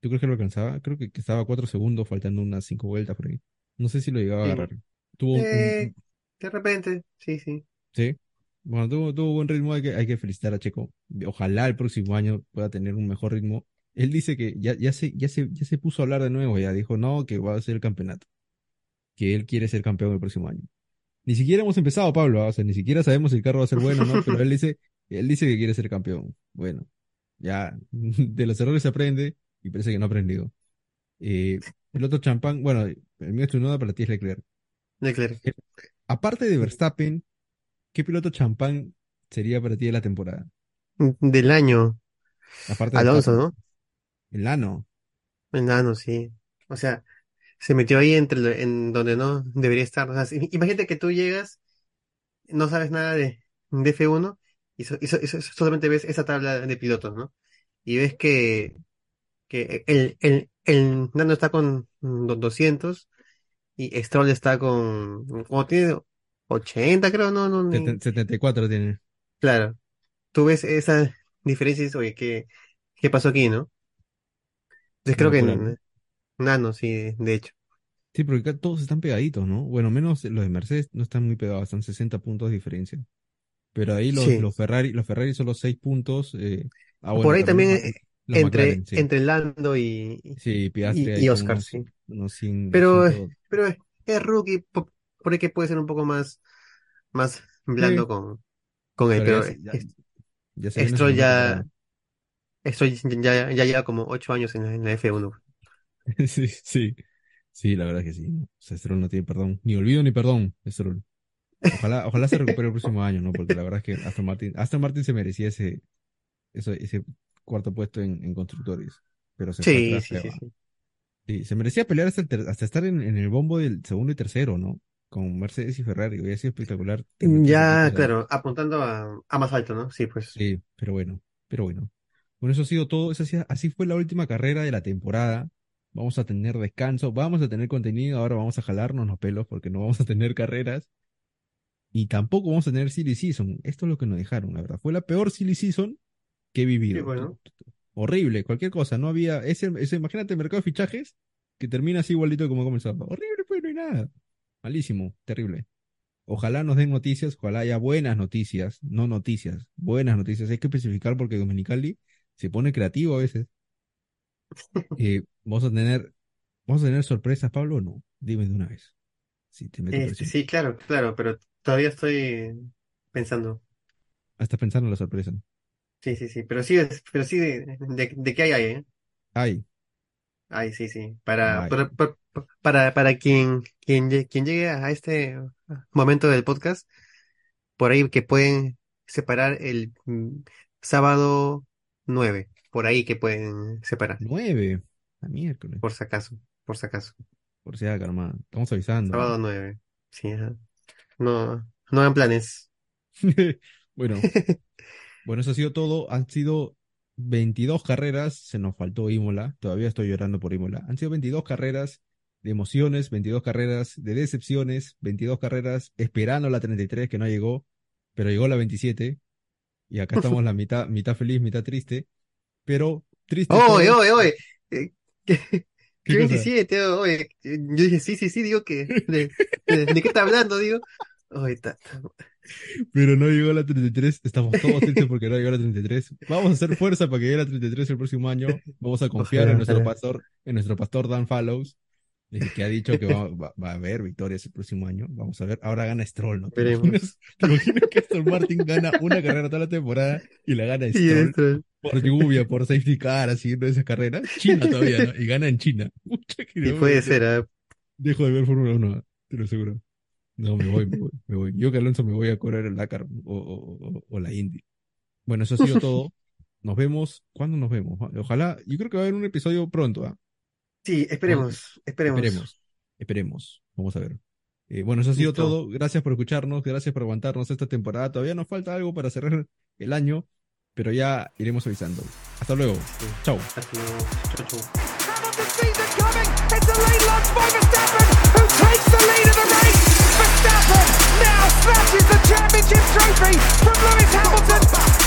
¿Tú crees que lo alcanzaba? Creo que, que estaba a cuatro segundos, faltando unas cinco vueltas por ahí. No sé si lo llegaba a Sí. agarrar. Tuvo un- un- Eh, de repente, sí, sí. sí. Bueno, tuvo, tuvo buen ritmo, hay que, hay que felicitar a Checo. Ojalá el próximo año pueda tener un mejor ritmo. Él dice que ya, ya se, ya se, ya se puso a hablar de nuevo, ya dijo no, que va a ser el campeonato. Que él quiere ser campeón el próximo año. Ni siquiera hemos empezado, Pablo, ¿ah? o sea, ni siquiera sabemos si el carro va a ser bueno o no, pero él dice, él dice que quiere ser campeón. Bueno, ya, de los errores se aprende y parece que no ha aprendido. Eh, el otro champán, bueno, el mío es tu nota, para ti es Leclerc. Leclerc. Aparte de Verstappen, ¿qué piloto champán sería para ti de la temporada? Del año. Aparte de Alonso, Verstappen. ¿no? El Nano. Enano, sí. O sea, se metió ahí entre en donde no debería estar. O sea, si- imagínate que tú llegas, no sabes nada de, de F1 y, so- y so- y so- solamente ves esa tabla de pilotos, ¿no? Y ves que, que el, el, el Nano está con do- 200 y Stroll está con, como tiene 80, creo, no, no, ni- Seten- 74 tiene. claro. Tú ves esa diferencia y dices, oye, ¿qué, qué pasó aquí, no? Entonces creo que Nano, sí, de hecho. Sí, porque acá todos están pegaditos, ¿no? Bueno, menos los de Mercedes no están muy pegados, están 60 puntos de diferencia. Pero ahí los, Sí. los Ferrari, los Ferrari solo 6 puntos. eh, ah, Por ahí también, los, eh, los entre, McLaren, sí. entre Lando y, Sí, Piastri y, Oscar, unos, sí. unos 100, Pero, 100. pero es, es rookie, po- por, ahí que puede ser un poco más, más blando con, con él, Pero pero ya, ya, es- ya segunda ya, ya, ya lleva como ocho años en la, en la F1. Sí, sí. Sí, la verdad que sí. O sea, Stroll no tiene perdón. Ni olvido ni perdón, Stroll. Ojalá, ojalá se recupere el próximo año, ¿no? Porque la verdad es que Aston Martin, Aston Martin se merecía ese, ese cuarto puesto en, en constructores. Pero se Sí, sí, sí, sí. Sí, se merecía pelear hasta, el hasta estar en, en el bombo del segundo y tercero, ¿no? Con Mercedes y Ferrari. Hubiera sido espectacular. tres Ya, claro, apuntando a, a más alto, ¿no? Sí, pues. Sí, pero bueno, pero bueno. Bueno, eso ha sido todo. Eso ha sido- así fue la última carrera de la temporada. Vamos a tener descanso, vamos a tener contenido. Ahora vamos a jalarnos los pelos porque no vamos a tener carreras. Y tampoco vamos a tener silly season. Esto es lo que nos dejaron, la verdad. Fue la peor silly season que he vivido. Sí, bueno. Horrible, cualquier cosa. No había. Ese, ese, imagínate el mercado de fichajes que termina así igualito como comenzaba. Horrible, pues no hay nada. Malísimo, terrible. Ojalá nos den noticias, ojalá haya buenas noticias, no noticias, buenas noticias. Hay que especificar porque Dominicali se pone creativo a veces. Eh, vamos a tener, vamos a tener sorpresas, Pablo, o no? Dime de una vez. Si te meto Este, sí, claro, claro, pero todavía estoy pensando. Ah, estás pensando en la sorpresa. Sí, sí, sí, pero sí, es- pero sí de, de, de qué hay ahí, ¿eh? Ay, Ay, sí, sí. Para, Ay. para, para, para, para quien, quien, lle- quien llegue a este momento del podcast, por ahí que pueden separar el mm, sábado 9, por ahí que pueden separar, nueve. La miércoles. por si acaso, por si acaso. Por si acaso, hermano. Estamos avisando. Sábado 9. Sí, ajá. No, no hagan planes. Bueno, bueno, eso ha sido todo. Han sido 22 carreras. Se nos faltó Imola. Todavía estoy llorando por Imola. Han sido 22 carreras de emociones, 22 carreras de decepciones, 22 carreras esperando la 33 que no llegó, pero llegó la 27. Y acá estamos la mitad, mitad feliz, mitad triste. Pero triste. ¡Oye, oye, oye! ¿Qué, ¿Qué qué cosa? 27? Oye, yo dije, sí, sí, sí, digo que, ¿de, de, de qué está hablando? Digo, oye, Pero no llegó la 33. Estamos todos tristes porque no llegó la 33. Vamos a hacer fuerza para que llegue la 33 el próximo año. Vamos a confiar Ojalá, en nuestro ojalá. pastor, en nuestro pastor Dan Fallows, eh, que ha dicho que va, va- va a haber victorias el próximo año. Vamos a ver. Ahora gana Stroll, ¿no? ¿Te imaginas, te imaginas que Aston Martin gana una carrera toda la temporada y la gana Stroll por lluvia, por safety car, haciendo esas carreras? China todavía, ¿no? Y gana en China. Pucha, que y puede ser, ¿ah? Dejo de ver Fórmula 1, te lo aseguro. No, me voy, me voy, me voy. Yo que Alonso me voy a correr el Dakar o, o- o- la Indy. Bueno, eso ha sido todo. Nos vemos. ¿Cuándo nos vemos? Ojalá, yo creo que va a haber un episodio pronto, ¿ah? Sí, esperemos, esperemos. Esperemos. Esperemos. Vamos a ver. Eh, bueno, eso ha sido Listo. todo. Gracias por escucharnos, gracias por aguantarnos esta temporada. Todavía nos falta algo para cerrar el año, pero ya iremos avisando. Hasta luego. Chao. Hasta luego. Chau, chau. Snatches the championship trophy from Lewis Hamilton.